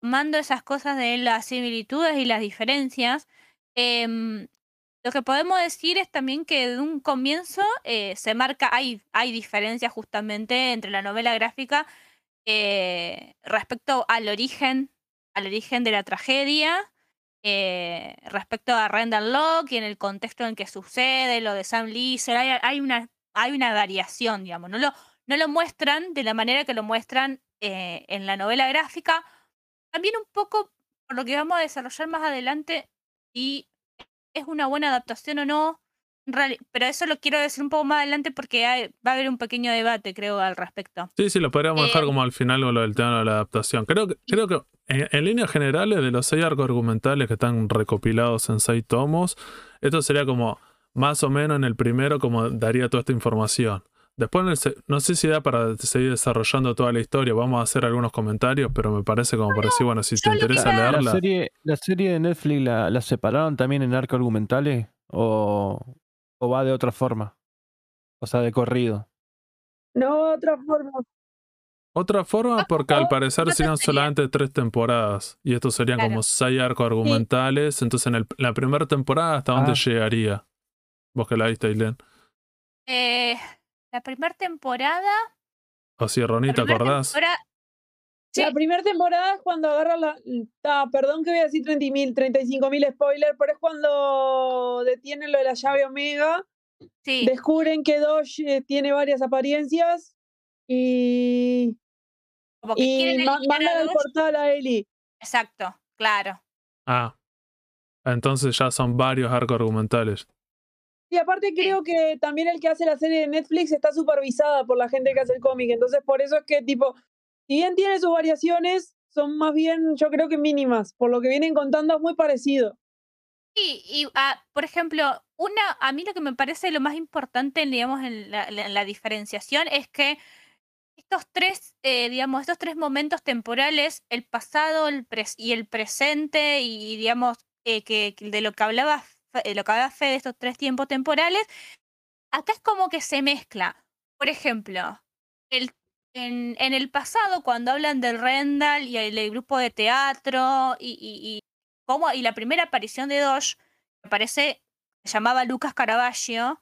tomando esas cosas de las similitudes y las diferencias, eh, lo que podemos decir es también que de un comienzo eh, se marca, hay, hay diferencias justamente entre la novela gráfica eh, respecto al origen, al origen de la tragedia, eh, respecto a Randall Locke y en el contexto en que sucede, lo de Sam Leeser, hay, hay, una, hay una variación, digamos, no lo, no lo muestran de la manera que lo muestran en la novela gráfica. También un poco, por lo que vamos a desarrollar más adelante, y es una buena adaptación o no. Pero eso lo quiero decir un poco más adelante porque va a haber un pequeño debate, creo, al respecto. Sí, sí, lo podríamos dejar eh, como al final con lo del tema de la adaptación. Creo que, creo que en, líneas generales, de los seis arcos argumentales que están recopilados en seis tomos, esto sería como más o menos en el primero como daría toda esta información. Después no sé si da para seguir desarrollando toda la historia, vamos a hacer algunos comentarios, pero me parece como para decir, bueno, si te interesa leerla. ¿La serie, ¿La serie de Netflix la, separaron también en arco argumentales o, o va de otra forma? O sea, de corrido. No, otra forma. Otra forma ah, porque al parecer serían solamente tres temporadas y estos serían como seis arcos argumentales, entonces en la primera temporada hasta dónde ah. llegaría. Vos que la viste, Ailén. Eh, la primera temporada. O si Ronnie, ¿te acordás? La primera temporada es cuando agarra la. perdón que voy a decir 30.000, 35.000 spoilers, pero es cuando detienen lo de la llave Omega. Sí. Descubren que Doge eh, tiene varias apariencias y. y mandan al portal a Ellie. Exacto, claro. Ah. Entonces ya son varios arcos argumentales. Y aparte creo que también el que hace la serie de Netflix está supervisada por la gente que hace el cómic, entonces por eso es que tipo, si bien tiene sus variaciones, son más bien yo creo que mínimas, por lo que vienen contando es muy parecido. Sí, y ah, por ejemplo, una, a mí lo que me parece lo más importante, digamos, en la, diferenciación es que estos tres, eh, digamos, estos tres momentos temporales, el pasado el y el presente, y digamos, eh, que de lo que hablaba lo que hablaba Fe de estos tres tiempos temporales, acá es como que se mezcla. Por ejemplo, el, en, el pasado, cuando hablan del Rendal y el, grupo de teatro y, y, y la primera aparición de Dosh, me parece, se llamaba Lucas Caravaggio,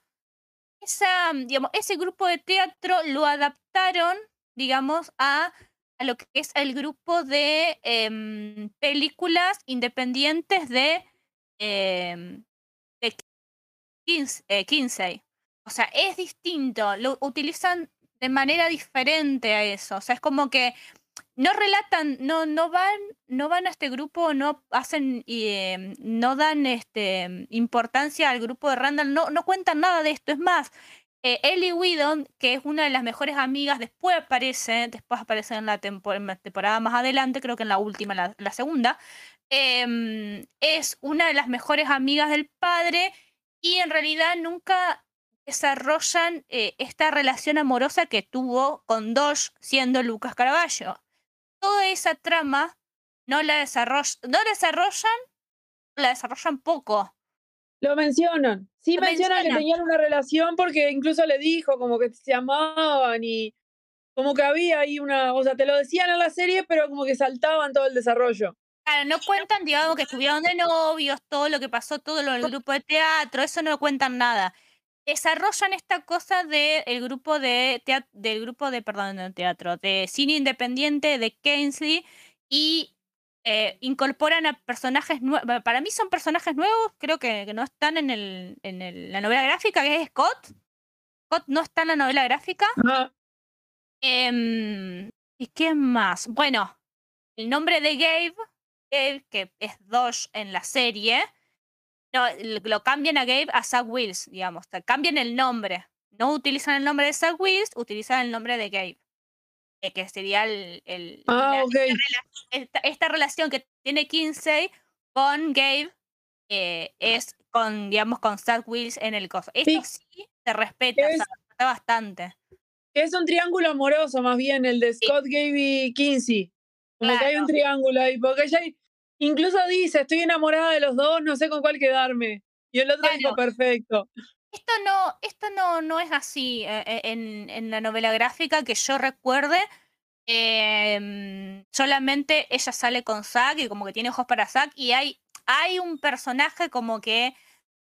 esa, digamos, ese grupo de teatro lo adaptaron, digamos, a, a lo que es el grupo de em, películas independientes de, em, 15, eh, O sea, es distinto, lo utilizan de manera diferente a eso. O sea, es como que no relatan, no, no van, no van a este grupo, no hacen, eh, no dan este, importancia al grupo de Randall, no, no cuentan nada de esto. Es más, eh, Ellie Whedon, que es una de las mejores amigas, después aparece, después aparece en la, temporada más adelante, creo que en la última, la, la segunda, em, es una de las mejores amigas del padre y en realidad nunca desarrollan eh, esta relación amorosa que tuvo con Dosh siendo Lucas Caravaggio. Toda esa trama no la, desarrollan, no la desarrollan, la desarrollan poco. Lo mencionan. Sí mencionan, que tenían una relación porque incluso le dijo como que se amaban y como que había ahí una, o sea, te lo decían en la serie, pero como que saltaban todo el desarrollo. Claro, no cuentan, digamos, que estuvieron de novios, todo lo que pasó, todo lo del grupo de teatro, eso no cuentan nada desarrollan esta cosa del grupo de teatro, del grupo de, perdón, de teatro, de cine independiente de Kingsley y eh, incorporan a personajes nuevos. Para mí son personajes nuevos, creo que, no están en, el, en la novela gráfica, que es Scott. Scott no está en la novela gráfica. Em, ¿Y qué más? Bueno, el nombre de Gabe, Gabe que es Dosh en la serie, no, lo cambian a Gabe a Zach Wills, digamos. Cambian el nombre. No utilizan el nombre de Zach Wills, utilizan el nombre de Gabe. Eh, que sería el. ah, esta, relación que tiene Kinsey con Gabe eh, es con, digamos, con Zach Wills en el coso. Esto sí, se respeta, se respeta bastante. Es un triángulo amoroso, más bien, el de Scott, Gabe y Kinsey. Como que hay un triángulo ahí, porque ya hay, Incluso dice, estoy enamorada de los dos, no sé con cuál quedarme. Y el otro dijo, perfecto. Esto no, esto no, no es así eh, eh, en, en, la novela gráfica que yo recuerde. Em, solamente ella sale con Zack y como que tiene ojos para Zack y hay, hay un personaje como que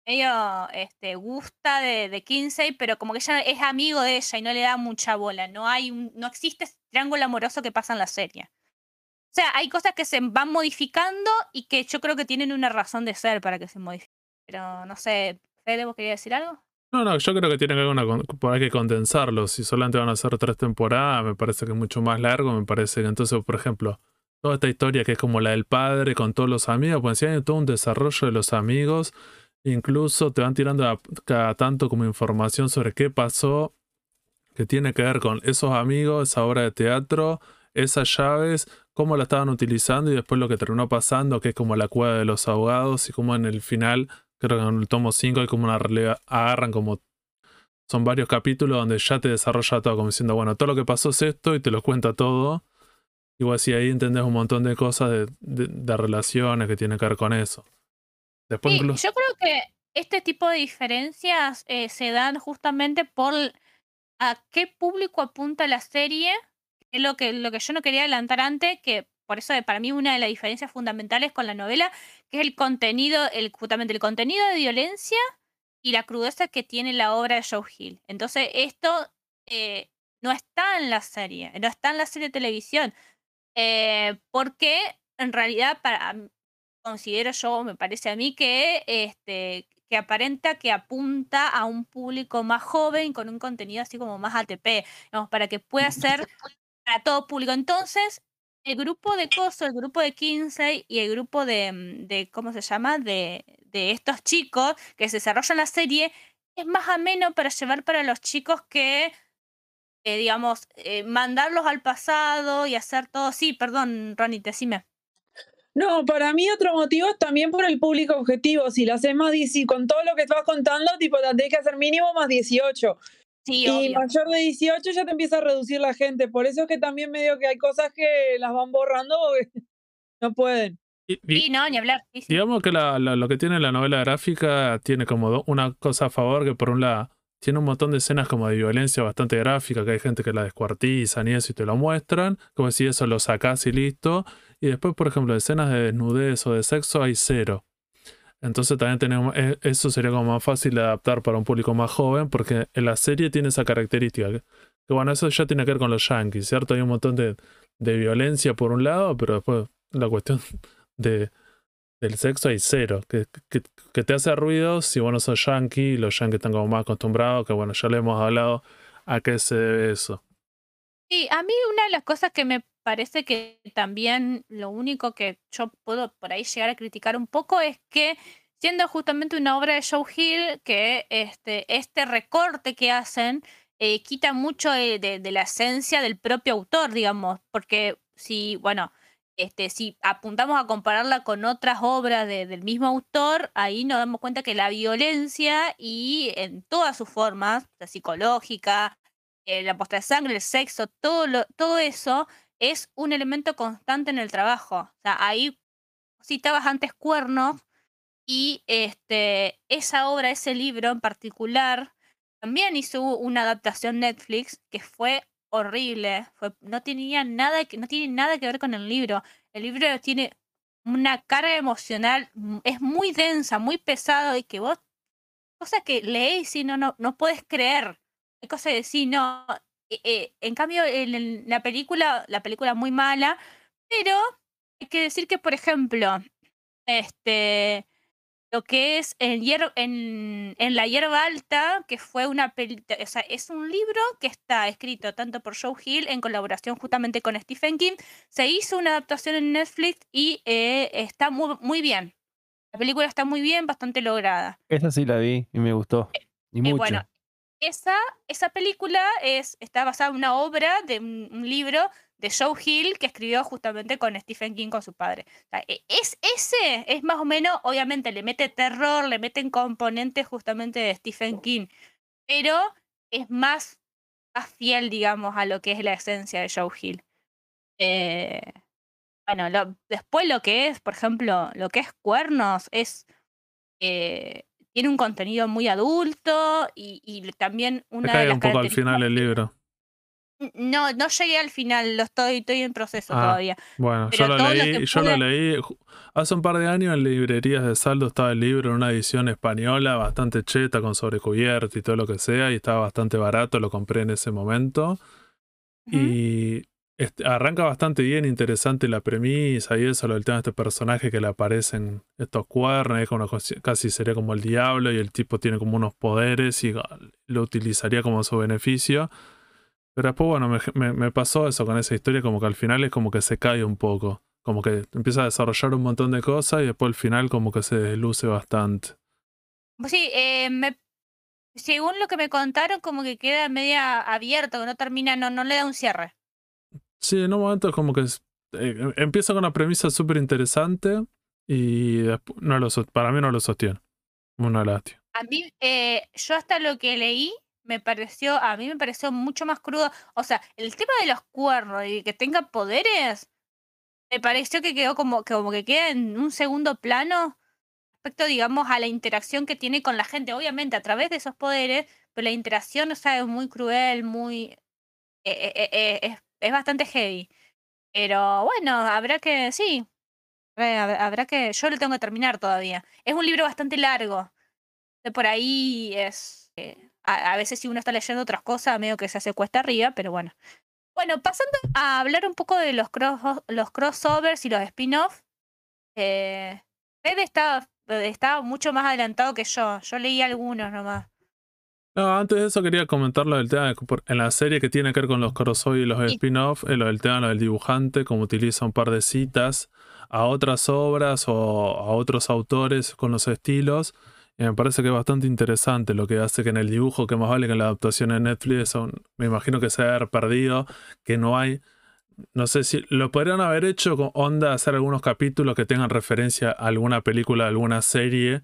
medio este, gusta de, de Kinsey, pero como que ella es amigo de ella y no le da mucha bola. No hay no existe ese triángulo amoroso que pasa en la serie. O sea, hay cosas que se van modificando y que yo creo que tienen una razón de ser para que se modifiquen. Pero no sé, Fede, ¿vos querías decir algo? No, no, yo creo que tiene que haber una, hay que condensarlo. Si solamente van a ser tres temporadas, me parece que es mucho más largo. Me parece que entonces, por ejemplo, toda esta historia que es como la del padre con todos los amigos, pues si hay todo un desarrollo de los amigos, incluso te van tirando cada tanto como información sobre qué pasó, que tiene que ver con esos amigos, esa obra de teatro, esas llaves, cómo la estaban utilizando y después lo que terminó pasando, que es como la cueva de los abogados y como en el final, creo que en el tomo 5 hay como una realidad, agarran como... Son varios capítulos donde ya te desarrolla todo, como diciendo, bueno, todo lo que pasó es esto y te lo cuenta todo. Igual si ahí entendés un montón de cosas de, de, relaciones que tienen que ver con eso. Después Yo creo que este tipo de diferencias eh, se dan justamente por a qué público apunta la serie es lo que, lo que yo no quería adelantar antes, que por eso para mí una de las diferencias fundamentales con la novela, que es el contenido, el, justamente el contenido de violencia y la crudeza que tiene la obra de Joe Hill. Entonces, esto eh, no está en la serie, no está en la serie de televisión, eh, porque en realidad para, considero yo, me parece a mí, que, este, que aparenta que apunta a un público más joven con un contenido así como más ATP, para que pueda ser para todo público. Entonces, el grupo de Coso, el grupo de Kinsey y el grupo de, mm, de ¿cómo se llama? De, de estos chicos que se desarrollan la serie, es más ameno para llevar para los chicos que, eh, digamos, eh, mandarlos al pasado y hacer todo. Sí, perdón, Ronnie, decime. No, para mí otro motivo es también por el público objetivo. Si lo haces más 18, con todo lo que estabas contando, tipo, tenés que hacer mínimo más 18. Sí, y obvio. mayor de 18 ya te empieza a reducir la gente. Por eso es que también medio que hay cosas que las van borrando porque no pueden. Y- y- Sí, no, ni hablar. sí, sí. Digamos que la- la- lo que tiene la novela gráfica tiene como do- una cosa a favor que por un lado tiene un montón de escenas como de violencia bastante gráfica, que hay gente que la descuartizan y eso y te lo muestran, como si eso lo sacás y listo. Y después, por ejemplo, escenas de desnudez o de sexo hay cero. Entonces también tenemos, e- eso sería como más fácil de adaptar para un público más joven, porque en la serie tiene esa característica. Que, bueno, eso ya tiene que ver con los yankees, ¿cierto? Hay un montón de, de violencia por un lado, pero después la cuestión de, del sexo hay cero. Que, que, que te hace ruido si bueno sos yankee, los yankees están como más acostumbrados, que bueno, ya le hemos hablado a qué se debe eso. Sí, a mí una de las cosas que me parece que también lo único que yo puedo por ahí llegar a criticar un poco es que siendo justamente una obra de Joe Hill, que este, este recorte que hacen eh, quita mucho de, la esencia del propio autor, digamos, porque si, bueno, este, si apuntamos a compararla con otras obras de- del mismo autor, ahí nos damos cuenta que la violencia y en todas sus formas, la psicológica, eh, la puesta de sangre, el sexo, todo, lo, todo eso es un elemento constante en el trabajo. O sea, ahí citabas antes cuernos y este, esa obra, ese libro en particular, también hizo una adaptación Netflix que fue horrible. Fue, no tenía nada que, no tiene nada que ver con el libro. El libro tiene una carga emocional, m- es muy densa, muy pesado y que vos, cosas que lees y no, no, no puedes creer. Hay cosas de sí, no. Eh, eh, en cambio, en, la película, la película muy mala, pero hay que decir que, por ejemplo, este lo que es en, hier- en, en La Hierba Alta, que fue una peli- o sea, es un libro que está escrito tanto por Joe Hill en colaboración justamente con Stephen King. Se hizo una adaptación en Netflix y eh, está muy, muy bien. La película está muy bien, bastante lograda. Esa sí la vi y me gustó. Y Eh, mucho. bueno, esa, esa película es, está basada en una obra de un, libro de Joe Hill que escribió justamente con Stephen King con su padre. E- es, ese es más o menos, obviamente le mete terror, le meten componentes justamente de Stephen King, pero es más, fiel, digamos, a lo que es la esencia de Joe Hill. Eh, bueno, después lo que es, por ejemplo, lo que es Cuernos es... eh, tiene un contenido muy adulto y, y también una de cae las un poco al final el libro. No, no llegué al final, lo estoy, estoy en proceso Ah. todavía. Bueno, Pero yo lo leí, yo lo leí hace un par de años en librerías de saldo estaba el libro en una edición española bastante cheta con sobrecubierta y todo lo que sea y estaba bastante barato, lo compré en ese momento y este, arranca bastante bien, interesante la premisa y eso, lo del tema de este personaje que le aparecen estos cuernos, es como casi sería como el diablo y el tipo tiene como unos poderes y ah, lo utilizaría como a su beneficio. Pero después, bueno, me pasó eso con esa historia, como que al final es como que se cae un poco. Como que empieza a desarrollar un montón de cosas y después al final como que se desluce bastante. Pues Sí, eh, me, según lo que me contaron, como que queda media abierto, que no termina, no, no le da un cierre. Sí, en un momento es como que eh, empieza con una premisa súper interesante y no lo, para mí no lo sostiene. Una lástima. A mí, eh, yo hasta lo que leí, me pareció, a mí me pareció mucho más crudo. O sea, el tema de los cuernos y que tenga poderes, me pareció que quedó como, que como que queda en un segundo plano respecto, digamos, a la interacción que tiene con la gente. Obviamente, a través de esos poderes, pero la interacción, o sea, es muy cruel, muy... eh, eh, es bastante heavy. Pero bueno, habrá que, sí, eh, hab- habrá que, yo lo tengo que terminar todavía. Es un libro bastante largo. Por ahí es. eh, a, veces si uno está leyendo otras cosas, medio que se hace cuesta arriba, pero bueno. Bueno, pasando a hablar un poco de los, cross, los crossovers y los spin-offs. Eh, Fede estaba, estaba mucho más adelantado que yo. Yo leí algunos nomás. No, antes de eso quería comentar lo del tema de en la serie que tiene que ver con los crossover y los spin-off, eh, lo del tema lo del dibujante, como utiliza un par de citas a otras obras o a otros autores con los estilos. Y me parece que es bastante interesante lo que hace que en el dibujo, que más vale que en la adaptación en Netflix, son, me imagino que se ha haber perdido, que no hay. No sé si lo podrían haber hecho con onda, hacer algunos capítulos que tengan referencia a alguna película, a alguna serie,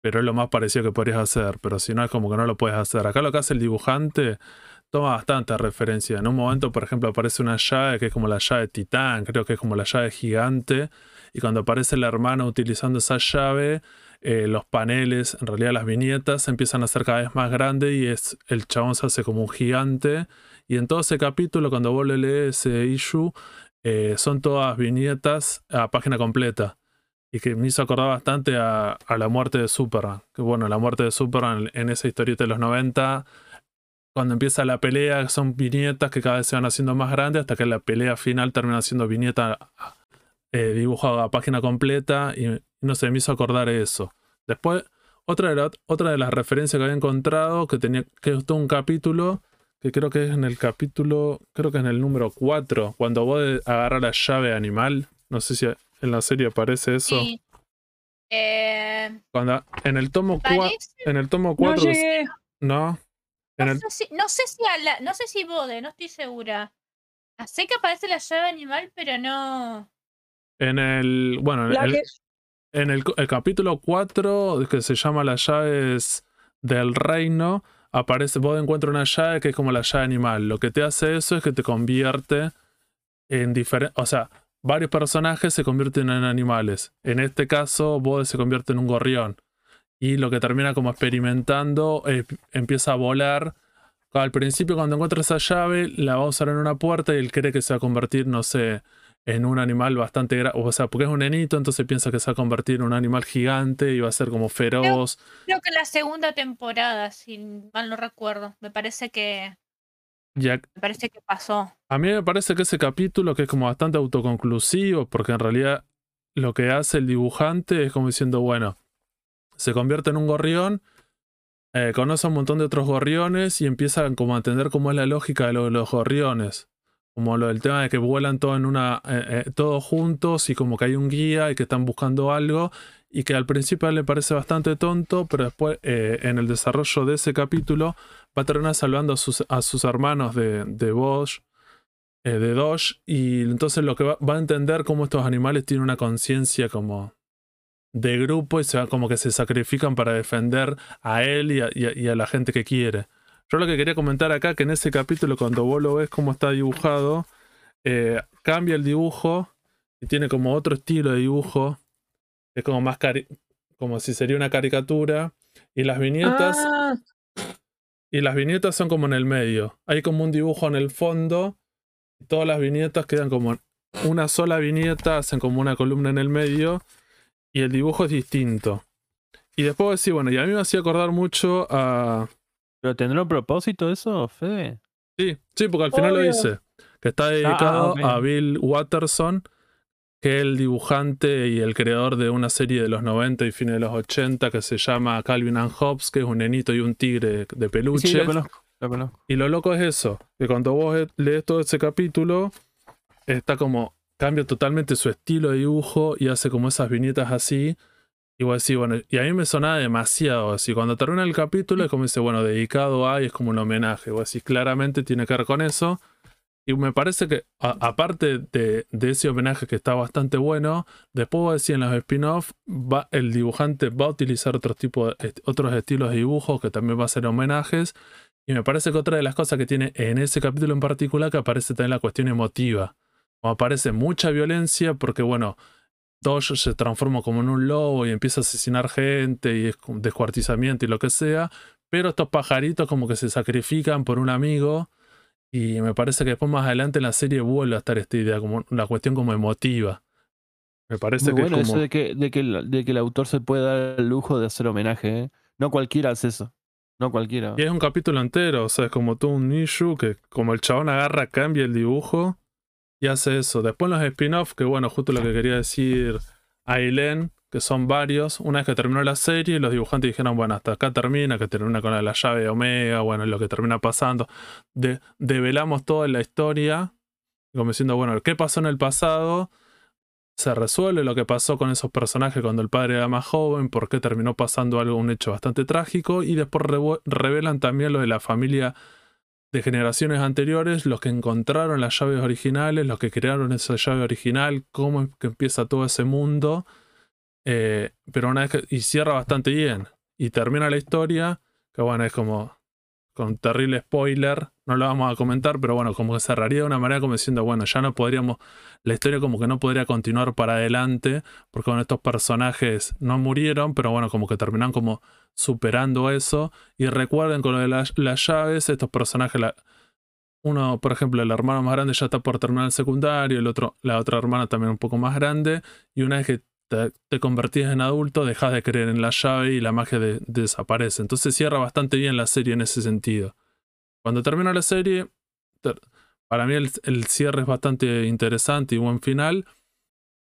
pero es lo más parecido que podrías hacer. Pero si no, es como que no lo puedes hacer. Acá lo que hace el dibujante toma bastante referencia. En un momento, por ejemplo, aparece una llave que es como la llave titán, creo que es como la llave gigante. Y cuando aparece la hermana utilizando esa llave, eh, los paneles, en realidad las viñetas, empiezan a ser cada vez más grandes y es, el chabón se hace como un gigante. Y en todo ese capítulo, cuando vos le lees ese issue, eh, son todas viñetas a página completa. Y que me hizo acordar bastante a, a, la muerte de Superman. Que bueno, la muerte de Superman en esa historieta de los 90 cuando empieza la pelea son viñetas que cada vez se van haciendo más grandes hasta que la pelea final termina siendo viñeta eh, dibujada a página completa y no se me hizo acordar eso. Después, otra de, otra de las referencias que había encontrado, que tenía que un capítulo, que creo que es en el capítulo, creo que es en el número 4, cuando vos agarras la llave animal, no sé si en la serie aparece eso. Sí. Eh, cuando, en el tomo 4, en el tomo 4, no, no, sé si, no sé si no sé si Bode, no estoy segura. Ah, sé que aparece la llave animal, pero no. En el. Bueno, en, el, el, capítulo 4, que se llama Las llaves del reino, aparece. Vos encuentras una llave que es como la llave animal. Lo que te hace eso es que te convierte en diferentes. O sea, varios personajes se convierten en animales. En este caso, Bode se convierte en un gorrión y lo que termina como experimentando empieza a volar. Al principio cuando encuentra esa llave la va a usar en una puerta y él cree que se va a convertir, no sé, en un animal bastante grande, o sea, porque es un nenito, entonces piensa que se va a convertir en un animal gigante y va a ser como feroz. Creo, que la segunda temporada, si mal no recuerdo, me parece que... Me parece que pasó. A mí me parece que ese capítulo que es como bastante autoconclusivo, porque en realidad lo que hace el dibujante es como diciendo, bueno, se convierte en un gorrión, eh, conoce a un montón de otros gorriones y empieza como a entender cómo es la lógica de, los gorriones. Como lo del tema de que vuelan todos en una, eh, eh, todos juntos y como que hay un guía y que están buscando algo y que al principio le parece bastante tonto, pero después en el desarrollo de ese capítulo va a terminar salvando a sus, a sus hermanos de, de Bosch, de Doge, y entonces lo que va, va, a entender cómo estos animales tienen una conciencia como de grupo y se, como que se sacrifican para defender a él y a, la gente que quiere. Yo lo que quería comentar acá, que en ese capítulo cuando vos lo ves cómo está dibujado, eh, cambia el dibujo y tiene como otro estilo de dibujo. Es como más como si sería una caricatura. Y las viñetas. Ah. Y las viñetas son como en el medio. Hay como un dibujo en el fondo. Y todas las viñetas quedan como una sola viñeta, hacen como una columna en el medio y el dibujo es distinto. Y después sí, bueno, y a mí me hacía acordar mucho a. ¿Pero tendrá un propósito eso, Fede? Sí, sí, porque al final lo dice. Que está dedicado a Bill Watterson, que el dibujante y el creador de una serie de los 90 y fines de los 80 que se llama Calvin and Hobbes, que es un nenito y un tigre de peluche. Sí, lo conozco, lo conozco. Y lo loco es eso, que cuando vos lees todo ese capítulo, está como cambia totalmente su estilo de dibujo y hace como esas viñetas así. Y voy a decir, bueno, y a mí me sonaba demasiado así. Cuando termina el capítulo es como dice, bueno, dedicado a y es como un homenaje. Voy a decir, claramente tiene que ver con eso. Y me parece que, aparte de, ese homenaje que está bastante bueno, después voy a decir en los spin-off, el dibujante va a utilizar otros, tipos otros estilos de dibujos que también va a ser homenajes. Y me parece que otra de las cosas que tiene en ese capítulo en particular, que aparece también la cuestión emotiva aparece mucha violencia porque, bueno, Doge se transforma como en un lobo y empieza a asesinar gente y es descuartizamiento y lo que sea, pero estos pajaritos como que se sacrifican por un amigo y me parece que después más adelante en la serie vuelve a estar esta idea, como una cuestión como emotiva. Me parece que bueno es eso de que, de, que el, de que el autor se puede dar el lujo de hacer homenaje. ¿eh? No cualquiera hace eso. No cualquiera. Y es un capítulo entero, o sea, es como todo un issue que como el chabón agarra, cambia el dibujo y hace eso. Después los spin-off, que bueno, justo lo que quería decir Aileen, que son varios. Una vez que terminó la serie, los dibujantes dijeron, bueno, hasta acá termina, que termina con la llave de Omega, bueno, lo que termina pasando. De, develamos toda la historia, como diciendo, bueno, ¿qué pasó en el pasado? se resuelve lo que pasó con esos personajes cuando el padre era más joven, por qué terminó pasando algo, un hecho bastante trágico, y después revelan también lo de la familia de generaciones anteriores, los que encontraron las llaves originales, los que crearon esa llave original, cómo es que empieza todo ese mundo. Eh, pero una vez que. Y cierra bastante bien. Y termina la historia, que bueno, es como. Con terrible spoiler, no lo vamos a comentar, pero bueno, como que cerraría de una manera como diciendo, bueno, ya no podríamos. La historia como que no podría continuar para adelante, porque bueno, estos personajes no murieron, pero bueno, como que terminan como superando eso. Y recuerden con lo de las, las llaves, estos personajes, la- uno, por ejemplo, el hermano más grande ya está por terminar el secundario, el otro, la otra hermana también un poco más grande, y una vez que te, te convertís en adulto, dejas de creer en la llave y la magia de- desaparece. Entonces cierra bastante bien la serie en ese sentido. Cuando termina la serie, para mí el, el cierre es bastante interesante y buen final.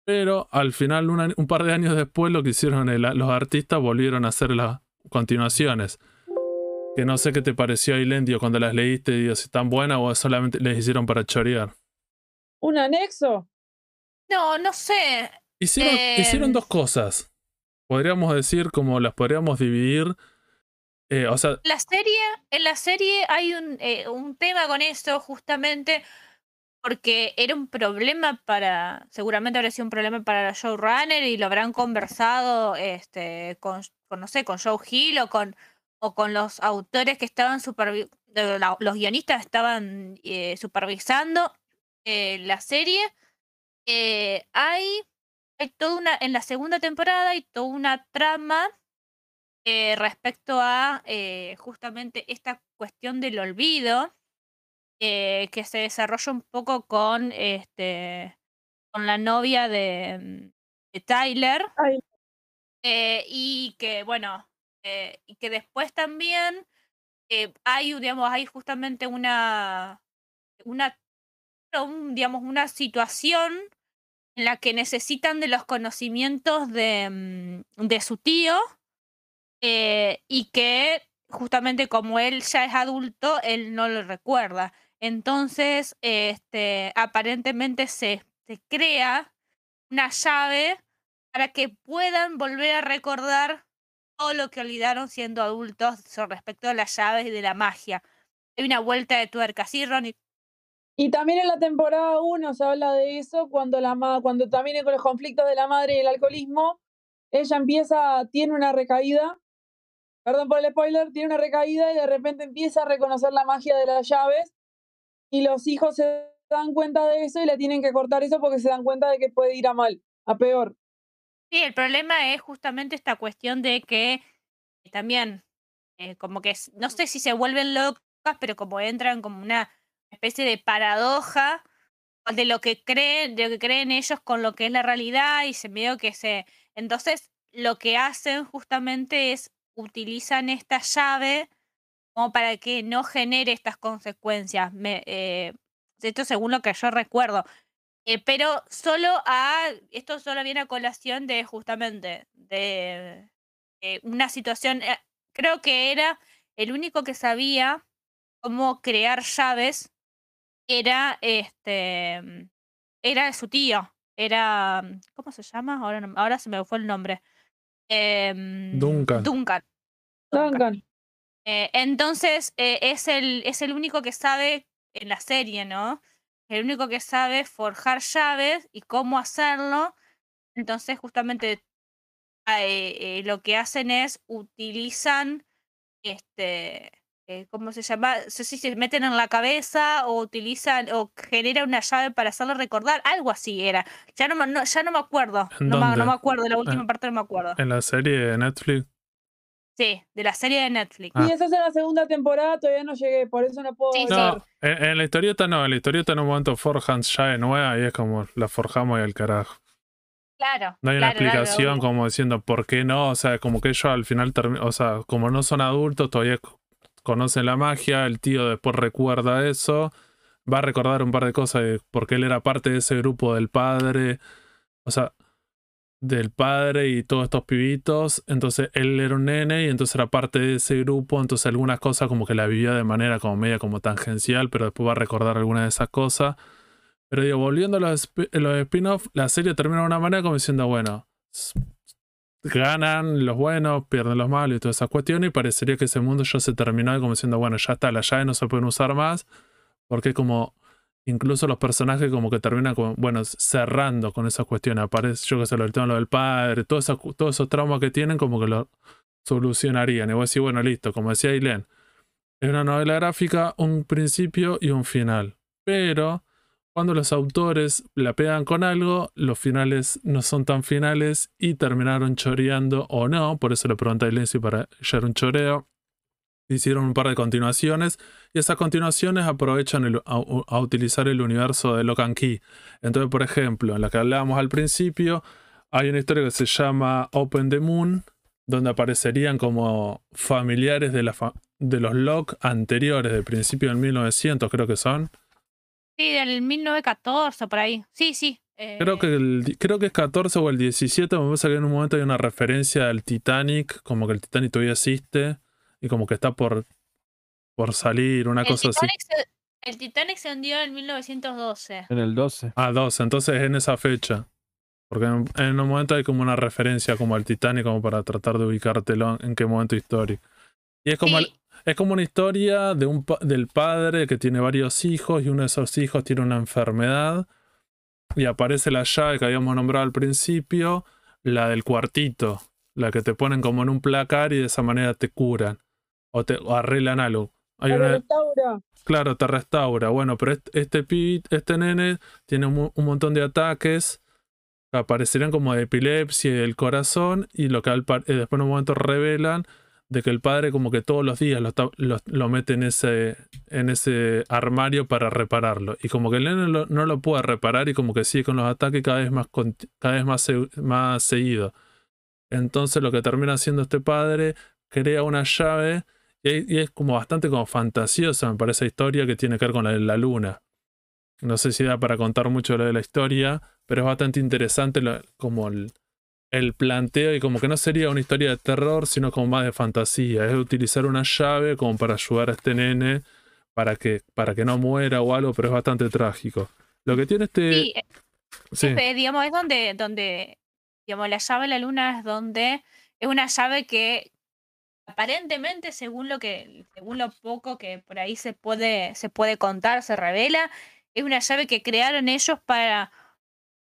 Pero al final, una- un par de años después, lo que hicieron el- los artistas volvieron a hacer las continuaciones. Que no sé qué te pareció, Ailendio, cuando las leíste, digo, si están buenas o solamente les hicieron para chorear. ¿Un anexo? No, no sé. Hicieron, Eh, hicieron dos cosas. Podríamos decir como las podríamos dividir. Eh, o sea, La serie, en la serie hay un, eh, un tema con eso, justamente porque era un problema para, seguramente habrá sido un problema para la showrunner y lo habrán conversado este, con, con, no sé, con Joe Hill o con, o con los autores que estaban supervi- de la- los guionistas estaban eh, supervisando eh, la serie. Eh, hay, hay toda una, en la segunda temporada hay toda una trama eh, respecto a eh, justamente esta cuestión del olvido eh, que se desarrolla un poco con este con la novia de, de Tyler. Eh, y que bueno y que después también hay digamos hay justamente una una un, digamos una situación en la que necesitan de los conocimientos de, mm, de su tío eh, y que justamente como él ya es adulto, él no lo recuerda. Entonces, este, aparentemente se, se crea una llave para que puedan volver a recordar todo lo que olvidaron siendo adultos respecto a las llaves y de la magia. Hay una vuelta de tuerca, ¿sí, Ronnie? Y también en la temporada 1 se habla de eso cuando la cuando también con los conflictos de la madre y el alcoholismo, ella empieza, tiene una recaída, perdón por el spoiler, tiene una recaída y de repente empieza a reconocer la magia de las llaves y los hijos se dan cuenta de eso y le tienen que cortar eso porque se dan cuenta de que puede ir a mal, a peor. Sí, el problema es justamente esta cuestión de que también, eh, como que, no sé si se vuelven locas, pero como entran como una especie de paradoja de lo que creen, de lo que creen ellos con lo que es la realidad y se medio que se, entonces lo que hacen justamente es utilizan esta llave como para que no genere estas consecuencias. Me, eh, esto según lo que yo recuerdo. Eh, pero solo a. Esto solo viene a colación de justamente de eh, una situación. creo que era el único que sabía cómo crear llaves. Era este. mm, Era su tío. Era. mm, ¿Cómo se llama? Ahora, no- ahora se me fue el nombre. Em, Duncan. Duncan. Duncan. Duncan. Eh, entonces, eh, es, el, es el único que sabe en la serie, ¿no? El único que sabe forjar llaves y cómo hacerlo. Entonces, justamente eh, eh, lo que hacen es utilizan este. Eh, ¿Cómo se llama? No sé si se meten en la cabeza o utilizan o generan una llave para hacerlo recordar. Algo así era. Ya no, me- no- ya no me acuerdo. ¿En No, me- no me acuerdo. La última Eh, parte no me acuerdo. en la serie de Netflix. Sí, de la serie de Netflix. Ah. Y eso es en la segunda temporada, todavía no llegué, por eso no puedo Sí. No, en, en la historieta no, en la historieta en un momento forjan llave nueva y es como la forjamos y al carajo. Claro. No hay una claro, claro, explicación como diciendo por qué no, o sea, como que ellos al final, termi- o sea, como no son adultos, todavía conocen la magia, el tío después recuerda eso, va a recordar un par de cosas porque él era parte de ese grupo del padre, o sea, del padre y todos estos pibitos, entonces él era un nene y entonces era parte de ese grupo, entonces algunas cosas como que la vivía de manera como media como tangencial, pero después va a recordar algunas de esas cosas. Pero digo, volviendo a los, los spin-off, la serie termina de una manera como diciendo, bueno, ganan los buenos, pierden los malos y todas esas cuestiones, y parecería que ese mundo ya se terminó como diciendo, bueno, ya está, las llaves no se pueden usar más, porque como incluso los personajes como que terminan como, bueno, cerrando con esas cuestiones, aparece, yo que sé, lo del tema del padre, todos esos, todos esos traumas que tienen como que lo solucionarían, y vos decís, bueno, listo, como decía Ailén, es una novela gráfica, un principio y un final, pero cuando los autores la pegan con algo, los finales no son tan finales y terminaron choreando o no. Por eso le pregunté a si para era un choreo. Hicieron un par de continuaciones y esas continuaciones aprovechan a, utilizar el universo de Lock and Key. Entonces, por ejemplo, en la que hablábamos al principio, hay una historia que se llama Open the Moon, donde aparecerían como familiares de, de los Locke anteriores, del principio del 1900, creo que son. Sí, del 1914, por ahí. Sí, sí. eh, Creo que, el, di- creo que es 14 o el 17, me parece que en un momento hay una referencia al Titanic, como que el Titanic todavía existe y como que está por, por salir, una el, cosa así. Se, el Titanic se hundió en 1912. En el 12. Ah, 12, entonces en esa fecha. Porque en, en un momento hay como una referencia como al Titanic, como para tratar de ubicártelo en qué momento histórico. Y es como, el- Sí, es como una historia de un, del padre que tiene varios hijos y uno de esos hijos tiene una enfermedad y aparece la llave que habíamos nombrado al principio, la del cuartito, la que te ponen como en un placar y de esa manera te curan o te o arreglan algo. Hay una, restaura. claro, te restaura. Bueno, pero este, este pibi- este nene tiene un, un montón de ataques que aparecerían como de epilepsia y del corazón y lo que al eh, después en un momento revelan de que el padre como que todos los días lo, lo- lo mete en ese, en ese armario para repararlo. Y como que el nene lo- no lo puede reparar y como que sigue con los ataques cada vez más, cada vez más, más seguido. Entonces lo que termina haciendo este padre, crea una llave y, es como bastante como fantasiosa, me parece, historia que tiene que ver con la la luna. No sé si da para contar mucho de la historia, pero es bastante interesante como el, el planteo y como que no sería una historia de terror, sino como más de fantasía. Es utilizar una llave como para ayudar a este nene para que, para que no muera o algo, pero es bastante trágico. Lo que tiene este... sí, eh, sí. eh, digamos, es donde, donde, digamos, la llave de la luna es donde es una llave que aparentemente, según lo que, según lo poco que por ahí se puede, se puede contar, se revela, es una llave que crearon ellos para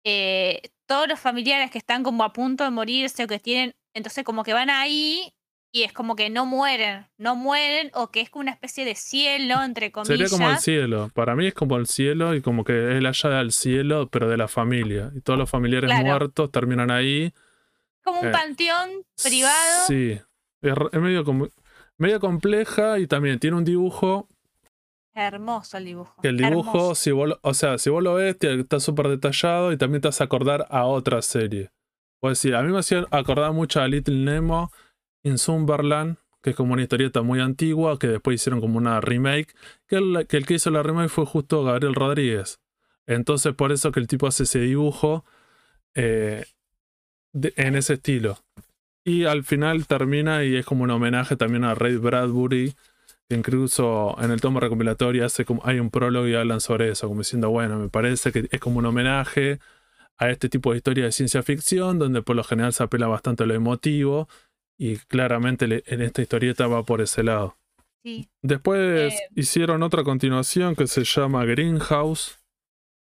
eh, todos los familiares que están como a punto de morirse o que tienen, entonces como que van ahí y es como que no mueren, no mueren o que es como una especie de cielo, entre comillas. Sería como el cielo. Para mí es como el cielo y como que es la llave al cielo, pero de la familia. Y todos los familiares Claro. muertos terminan ahí. como un eh, panteón privado. Sí. Es, medio compleja y también tiene un dibujo. Hermoso el dibujo. Que el dibujo, hermoso. si vos, lo- o sea, si vos lo ves, está súper detallado y también te hace acordar a otra serie. Puedo decir, a mí me hacía acordar mucho a Little Nemo in Sumberland, que es como una historieta muy antigua, que después hicieron como una remake, que el que, el que hizo la remake fue justo Gabriel Rodríguez. Entonces, por eso que el tipo hace ese dibujo eh, de- en ese estilo. Y al final termina y es como un homenaje también a Ray Bradbury, incluso en el tomo recopilatorio hace como, hay un prólogo y hablan sobre eso, como diciendo, bueno, me parece que es como un homenaje a este tipo de historia de ciencia ficción, donde por lo general se apela bastante a lo emotivo, y claramente le- en esta historieta va por ese lado. Sí. Después Eh. hicieron otra continuación que se llama Greenhouse.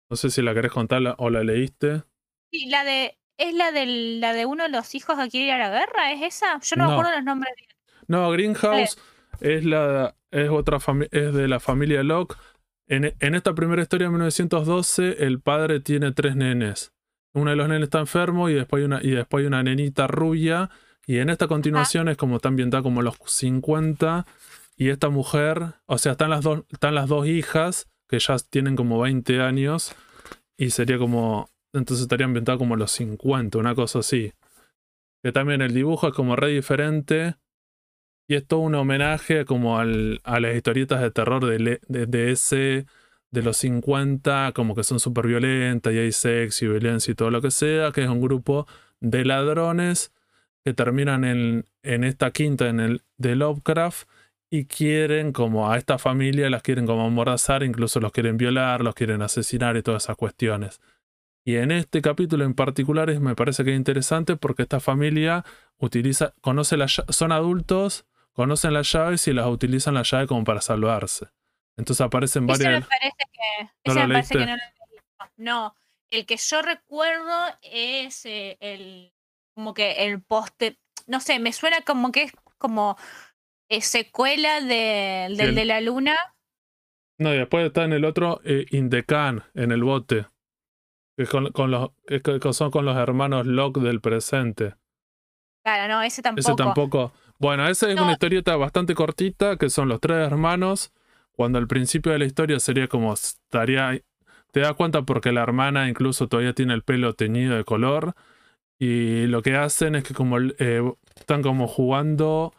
No sé si la querés contar la- o la leíste. Sí, la de. ¿Es la de, la de uno de los hijos que quiere ir a la guerra? ¿Es esa? Yo no, No. me acuerdo los nombres bien. No, Greenhouse es la es otra es de la familia Locke. En, en esta primera historia de 1912, el padre tiene tres nenes. Uno de los nenes está enfermo y después hay una, y después hay una nenita rubia. Y en esta continuación es como está ambientada como los 50. Y esta mujer, o sea, están las dos, están las dos hijas, que ya tienen como 20 años. Y sería como. Entonces estaría ambientado como los 50, una cosa así. Que también el dibujo es como re diferente. Y es todo un homenaje como al, a las historietas de terror de, de, ese de los 50, como que son súper violentas y hay sexo y violencia y todo lo que sea, que es un grupo de ladrones que terminan en, en esta quinta en el, de Lovecraft y quieren como a esta familia las quieren como amordazar, incluso los quieren violar, los quieren asesinar y todas esas cuestiones. Y en este capítulo en particular me parece que es interesante porque esta familia utiliza, conoce lla- son adultos, conocen las llaves y las utilizan la llave como para salvarse. Entonces aparecen Ese me varias. parece que, ¿No ese lo me parece que no lo. No, el que yo recuerdo es eh, el como que el poste, no sé, me suena como que es como eh, secuela de- del el- de la luna. No, y después está en el otro, eh, In the Can, en el bote. Que, con, con los, que son con los hermanos Locke del presente. Claro, no, ese tampoco. Ese tampoco. Bueno, esa es No. una historieta bastante cortita, que son los tres hermanos. Cuando al principio de la historia sería como estaría. Te das cuenta porque la hermana incluso todavía tiene el pelo teñido de color. Y lo que hacen es que como eh, están como jugando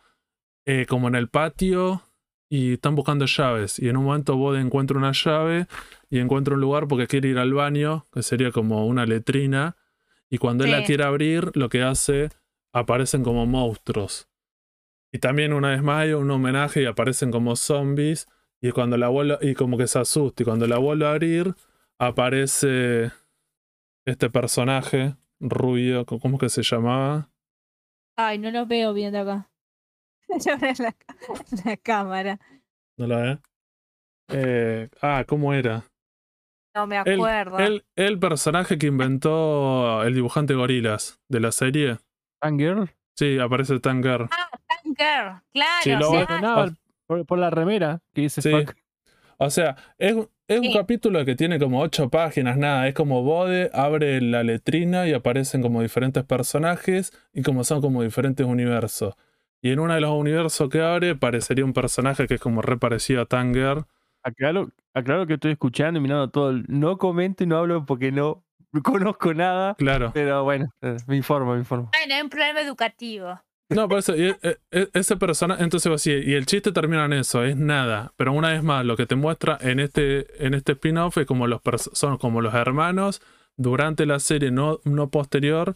eh, como en el patio y están buscando llaves. Y en un momento Bode encuentra una llave y encuentra un lugar porque quiere ir al baño, que sería como una letrina. Y cuando él la quiere abrir, lo que hace, aparecen como monstruos. Y también una vez más hay un homenaje y aparecen como zombies. Y cuando la vuelve, y como que se asusta. Y cuando la vuelve a abrir, aparece este personaje rubio, ¿cómo es que se llamaba? Ay, no lo veo bien de acá. Yo veo la, la cámara. ¿No la ve? Eh, ah, ¿cómo era? No me acuerdo. el, el personaje que inventó el dibujante Gorilas de la serie. Fangirl. Sí, aparece Tanger. Girl, claro. Sí, lo o sea, por, por la remera que dice Sí. fuck. O sea, es, un- capítulo que tiene como ocho páginas, nada. Es como Bode abre la letrina y aparecen como diferentes personajes y como son como diferentes universos. Y en uno de los universos que abre parecería un personaje que es como re parecido a Tanger. Aclaro, aclaro que estoy escuchando y mirando todo. el- No comento y no hablo porque no conozco nada. Claro. Pero bueno, eh, me informo, me informo. Bueno, es un problema educativo. No, por eso, y, e- e- ese personaje, entonces así, y el chiste termina en eso, es nada. Pero una vez más, lo que te muestra en este, en este spin-off es como los son como los hermanos durante la serie, no, no posterior,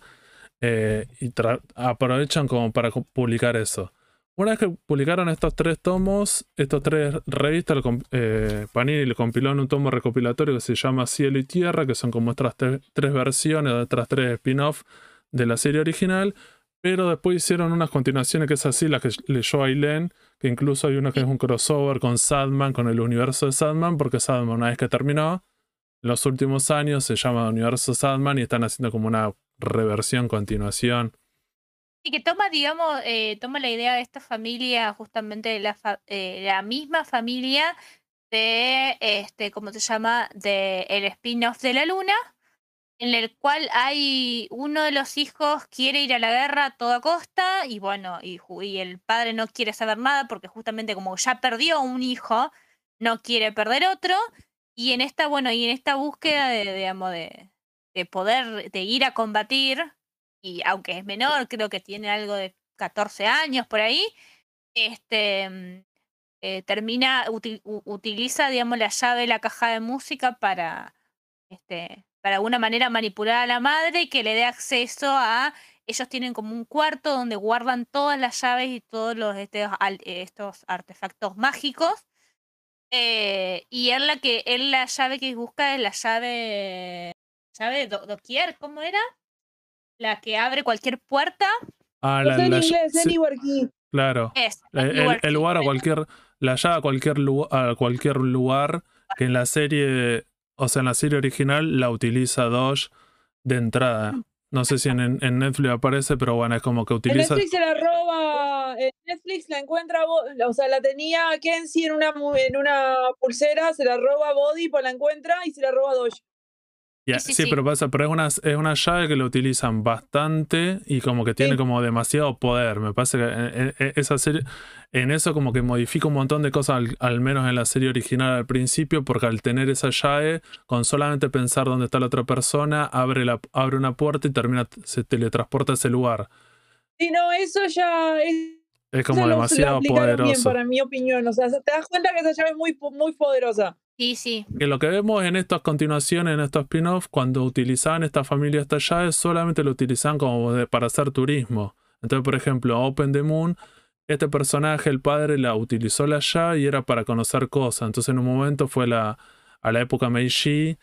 eh, y aprovechan como para publicar eso. Una vez que publicaron estos tres tomos, estos tres revistas, eh, Panini le compiló en un tomo recopilatorio que se llama Cielo y Tierra, que son como otras tre- tres versiones, otras tres spin-off de la serie original. Pero después hicieron unas continuaciones que es así, la que leyó Aileen, que incluso hay una que es un crossover con Sadman, con el universo de Sadman, porque Sadman una vez que terminó, en los últimos años se llama Universo Sadman y están haciendo como una reversión, continuación. Y que toma, digamos, eh, toma la idea de esta familia, justamente de la, fa- eh, la misma familia de, este, ¿cómo se llama? De el spin-off de la luna, en el cual hay uno de los hijos quiere ir a la guerra a toda costa y bueno, y, el padre no quiere saber nada porque justamente como ya perdió un hijo, no quiere perder otro. Y en esta, bueno, y en esta búsqueda de, digamos, de, de poder, de ir a combatir, y aunque es menor, creo que tiene algo de 14 años por ahí, este mm, eh, termina, utiliza, digamos, la llave de la caja de música para, este, para de alguna manera manipular a la madre y que le dé acceso a, ellos tienen como un cuarto donde guardan todas las llaves y todos los este, estos artefactos mágicos. eh, y él la que él la llave que busca es la llave llave do, doquier, ¿cómo era? La que abre cualquier puerta. Ah, sé en la- inglés, sí, Anywhere Key. claro. Es El, el- lugar a cualquier. La llave a cualquier, lu- a cualquier lugar que en la serie. O sea, en la serie original la utiliza Doge de entrada. No sé si en, en Netflix aparece, pero bueno, es como que En utiliza. Netflix se la roba, en Netflix la encuentra, o sea, la tenía Kenzie en una, en una pulsera, se la roba Body, pues la encuentra y se la roba Doge. Ya, Sí, sí, sí, sí. pero pasa, pero es una, es una llave que lo utilizan bastante y como que tiene Sí. como demasiado poder. Me parece que en, en- en esa serie, en eso como que modifica un montón de cosas, al, al menos en la serie original al principio, porque al tener esa llave, con solamente pensar dónde está la otra persona, abre, la, abre una puerta y termina, se teletransporta a ese lugar. Sí, no, eso ya es. Es como eso lo- lo demasiado bien, poderoso. para mi opinión. O sea, te das cuenta que esa llave es muy, muy poderosa. Sí, sí. Que lo que vemos en estas continuaciones, en estos spin-offs, cuando utilizaban esta familia estas llaves, solamente lo utilizaban como de- para hacer turismo. Entonces, por ejemplo, Open the Moon este personaje, el padre, la utilizó la llave y era para conocer cosas. Entonces en un momento fue la, a la época Meiji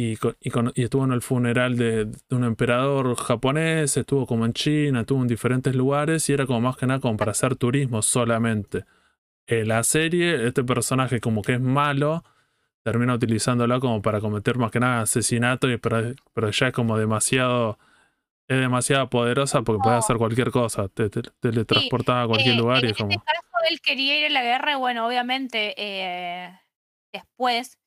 y, co- y con- y estuvo en el funeral de, de un emperador japonés, estuvo como en China, estuvo en diferentes lugares y era como más que nada como para hacer turismo solamente. En la serie, este personaje como que es malo, termina utilizándola como para cometer más que nada asesinato, y pero, pero ya es como demasiado... Es demasiado poderosa porque puede hacer cualquier cosa, te, te- teletransportaba a cualquier Eh, lugar y en es como... este caso él quería ir a la guerra y bueno, obviamente eh, después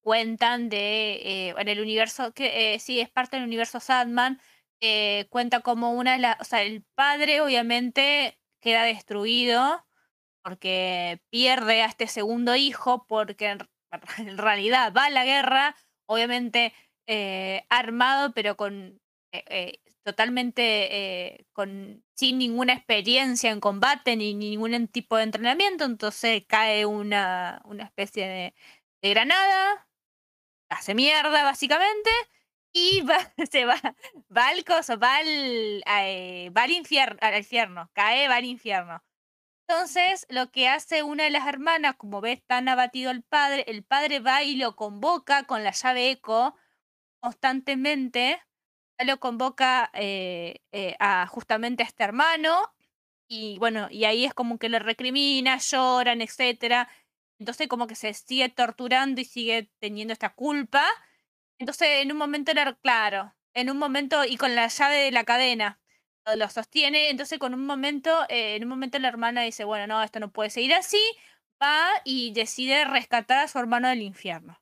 cuentan de, eh, en el universo, que eh, sí, es parte del universo Sandman, eh, cuenta como una de las, o sea, el padre obviamente queda destruido porque pierde a este segundo hijo, porque en, realidad va a la guerra, obviamente eh, armado, pero con totalmente con, sin ninguna experiencia en combate ni, ni ningún tipo de entrenamiento, entonces cae una, una especie de, de granada, hace mierda básicamente, y se va, va al coso, eh, va al infierno, al infierno, cae, va al infierno. Entonces, lo que hace una de las hermanas, como ve tan abatido el padre, el padre va y lo convoca con la llave eco constantemente, lo convoca eh, eh, a justamente a este hermano, y bueno, y ahí es como que lo recrimina, lloran, etcétera. Entonces, como que se sigue torturando y sigue teniendo esta culpa. Entonces, en un momento era claro, en un momento, y con la llave de la cadena lo- sostiene. Entonces, con un momento, eh, en un momento la hermana dice, bueno, no, esto no puede seguir así. Va y decide rescatar a su hermano del infierno.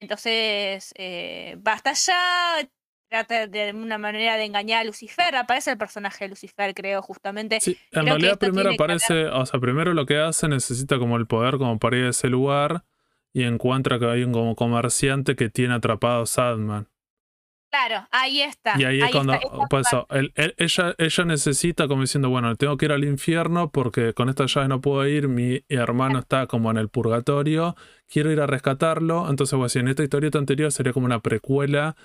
Entonces, eh, va hasta allá, trata de una manera de engañar a Lucifer. Aparece el personaje de Lucifer, creo, justamente. Sí, en Creo realidad primero ver- aparece, o sea, primero lo que hace necesita como el poder como para ir a ese lugar y encuentra que hay un como comerciante que tiene atrapado a Sadman. Claro, ahí está. Y ahí es cuando, eso, él- él- ella, ella necesita como diciendo, bueno, tengo que ir al infierno porque con esta llave no puedo ir, mi hermano está como en el purgatorio, quiero ir a rescatarlo. Entonces, bueno, si en esta historieta anterior sería como una precuela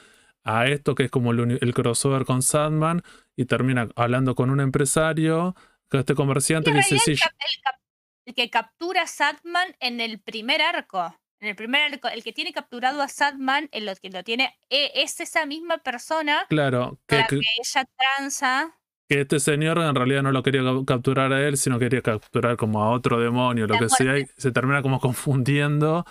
a esto que es como el, crossover con Sandman y termina hablando con un empresario, con este comerciante que dice, sí, cap- el cap- el que captura a Sadman en el primer arco. En el primer arco, el que tiene capturado a Sadman, el que lo tiene, e- es esa misma persona claro, que, que- que ella tranza. que este señor en realidad no lo quería ca- capturar a él, sino quería capturar como a otro demonio, lo que sea, y se termina como confundiendo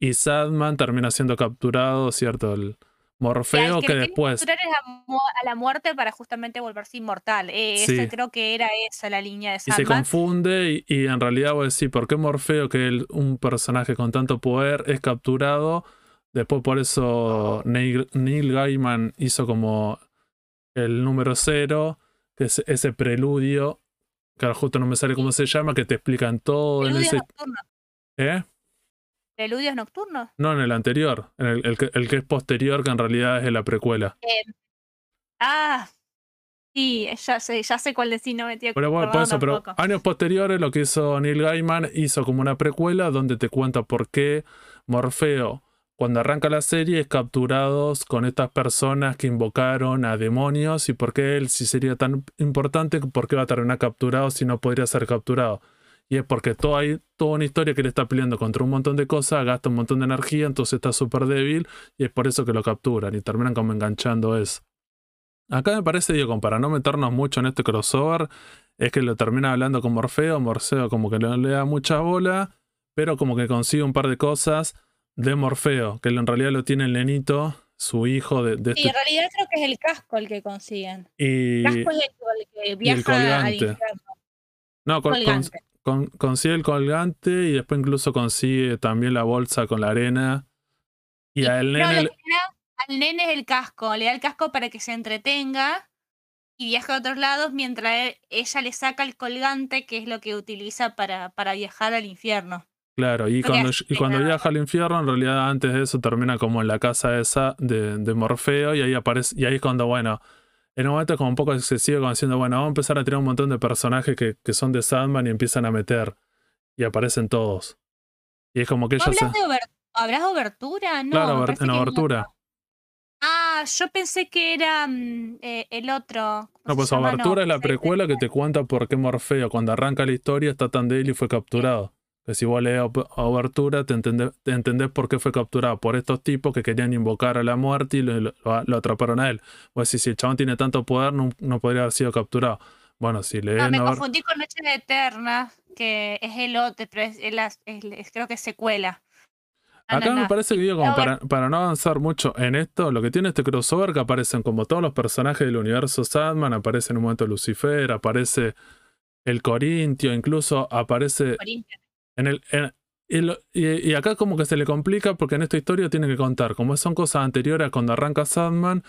y Sadman termina siendo capturado, ¿cierto? El Morfeo que que que después, es a, la muerte para justamente volverse inmortal. Eh, Sí. ese creo que era esa la línea de y se confunde y, y en realidad voy a decir, ¿por qué Morfeo, que es un personaje con tanto poder, es capturado? Después por eso Neil, Neil Gaiman hizo como el número cero, que es ese preludio, que ahora justo no me sale cómo se llama, que te explican todo en ese... ¿Eh? Preludios nocturnos. No, en el anterior, en el, el que, el que es posterior, que en realidad es de la precuela. Ah, sí, ya sé, ya sé cuál decir, no me tenía Pero bueno, por eso, pero años posteriores lo que hizo Neil Gaiman hizo como una precuela donde te cuenta por qué Morfeo, cuando arranca la serie, es capturado con estas personas que invocaron a demonios y por qué él, si sería tan importante, por qué va a terminar capturado si no podría ser capturado. Y es porque todo hay toda una historia que él está peleando contra un montón de cosas, gasta un montón de energía, entonces está súper débil y es por eso que lo capturan y terminan como enganchando eso. Acá me parece, digo, para no meternos mucho en este crossover, es que lo termina hablando con Morfeo, Morfeo como que no le da mucha bola, pero como que consigue un par de cosas de Morfeo, que en realidad lo tiene el nenito, su hijo de, de Sí, este... en realidad creo que es el casco el que consiguen. Y, Casco es el, el que y el viaja al colgante. no, con- con- Colgante. Con- consigue el colgante y después incluso consigue también la bolsa con la arena. Y a el No, nene... al nene es el casco, le da el casco para que se entretenga y viaja a otros lados mientras él- ella le saca el colgante, que es lo que utiliza para, para viajar al infierno. Claro, y Porque cuando, y cuando viaja al infierno, en realidad antes de eso termina como en la casa esa de, de Morfeo, y ahí aparece, y ahí es cuando, bueno, en un momento es como un poco excesivo, como diciendo, bueno, vamos a empezar a tirar un montón de personajes que, que son de Sandman y empiezan a meter. Y aparecen todos. Y es como que ¿No ella se. hablas de ober- ¿Habrás de obertura? No, Claro, en no. obertura. Ah, yo pensé que era mm, eh, el otro. ¿cómo No, pues llama? Abertura es la precuela que te cuenta por qué Morfeo, cuando arranca la historia, está tan débil y fue capturado. Que si vos lees Abertura, te entendés, te entendés por qué fue capturado. Por estos tipos que querían invocar a la muerte y lo, lo- lo atraparon a él. Pues si, si el chabón tiene tanto poder, no, no podría haber sido capturado. Bueno, si lees No, me confundí con Noche de Eterna, que es el otro, pero es, creo que es secuela. No, no, Acá me parece que digo, como para, para no avanzar mucho en esto, lo que tiene este crossover que aparecen como todos los personajes del universo Sandman, aparece en un momento Lucifer, aparece el Corintio, incluso aparece. En el. y, acá como que se le complica porque en esta historia tiene que contar, como son cosas anteriores a cuando arranca Sandman,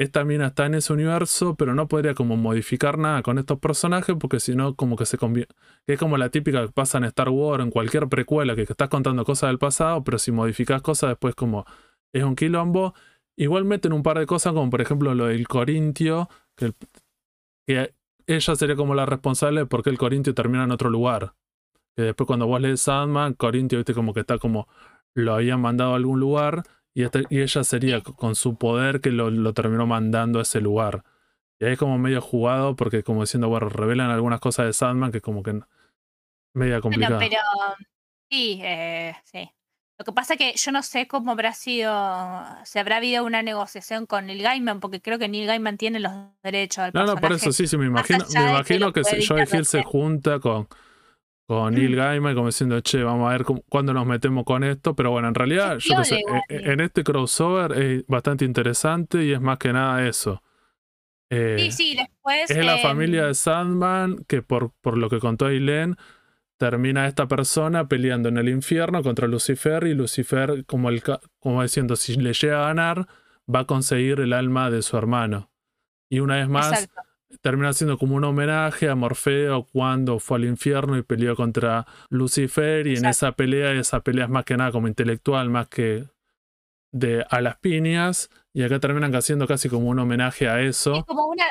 esta mina está en ese universo, pero no podría como modificar nada con estos personajes porque si no como que se convierte... Es como la típica que pasa en Star Wars, en cualquier precuela, que estás contando cosas del pasado, pero si modificas cosas después como es un quilombo. Igual meten un par de cosas como por ejemplo lo del Corintio, que, que ella sería como la responsable de por qué el Corintio termina en otro lugar. Que después cuando vos lees Sandman, Corintio, viste como que está como lo habían mandado a algún lugar y, este- y ella sería con su poder que lo, lo terminó mandando a ese lugar. Y ahí es como medio jugado porque como diciendo, bueno, revelan algunas cosas de Sandman que como que media Bueno, complicada. pero sí, eh, sí. Lo que pasa que yo no sé cómo habrá sido, si habrá habido una negociación con Neil Gaiman, porque creo que Neil Gaiman tiene los derechos del No, no, por eso sí, sí, me imagino, me que imagino que, puede Joe Hill se junta con, con Neil Gaiman como diciendo, che, vamos a ver cómo- cuándo nos metemos con esto, pero bueno, en realidad, yo qué sé, e- e- en este crossover es bastante interesante y es más que nada eso. Eh, Sí, sí, después. es la em, familia de Sandman que por, por lo que contó Aileen, termina esta persona peleando en el infierno contra Lucifer y Lucifer, como, el, como diciendo, si le llega a ganar, va a conseguir el alma de su hermano. Y una vez más, Exacto. Termina siendo como un homenaje a Morfeo cuando fue al infierno y peleó contra Lucifer y en esa pelea, esa pelea es más que nada como intelectual, más que de a las piñas y acá terminan haciendo casi como un homenaje a Es eso. como una,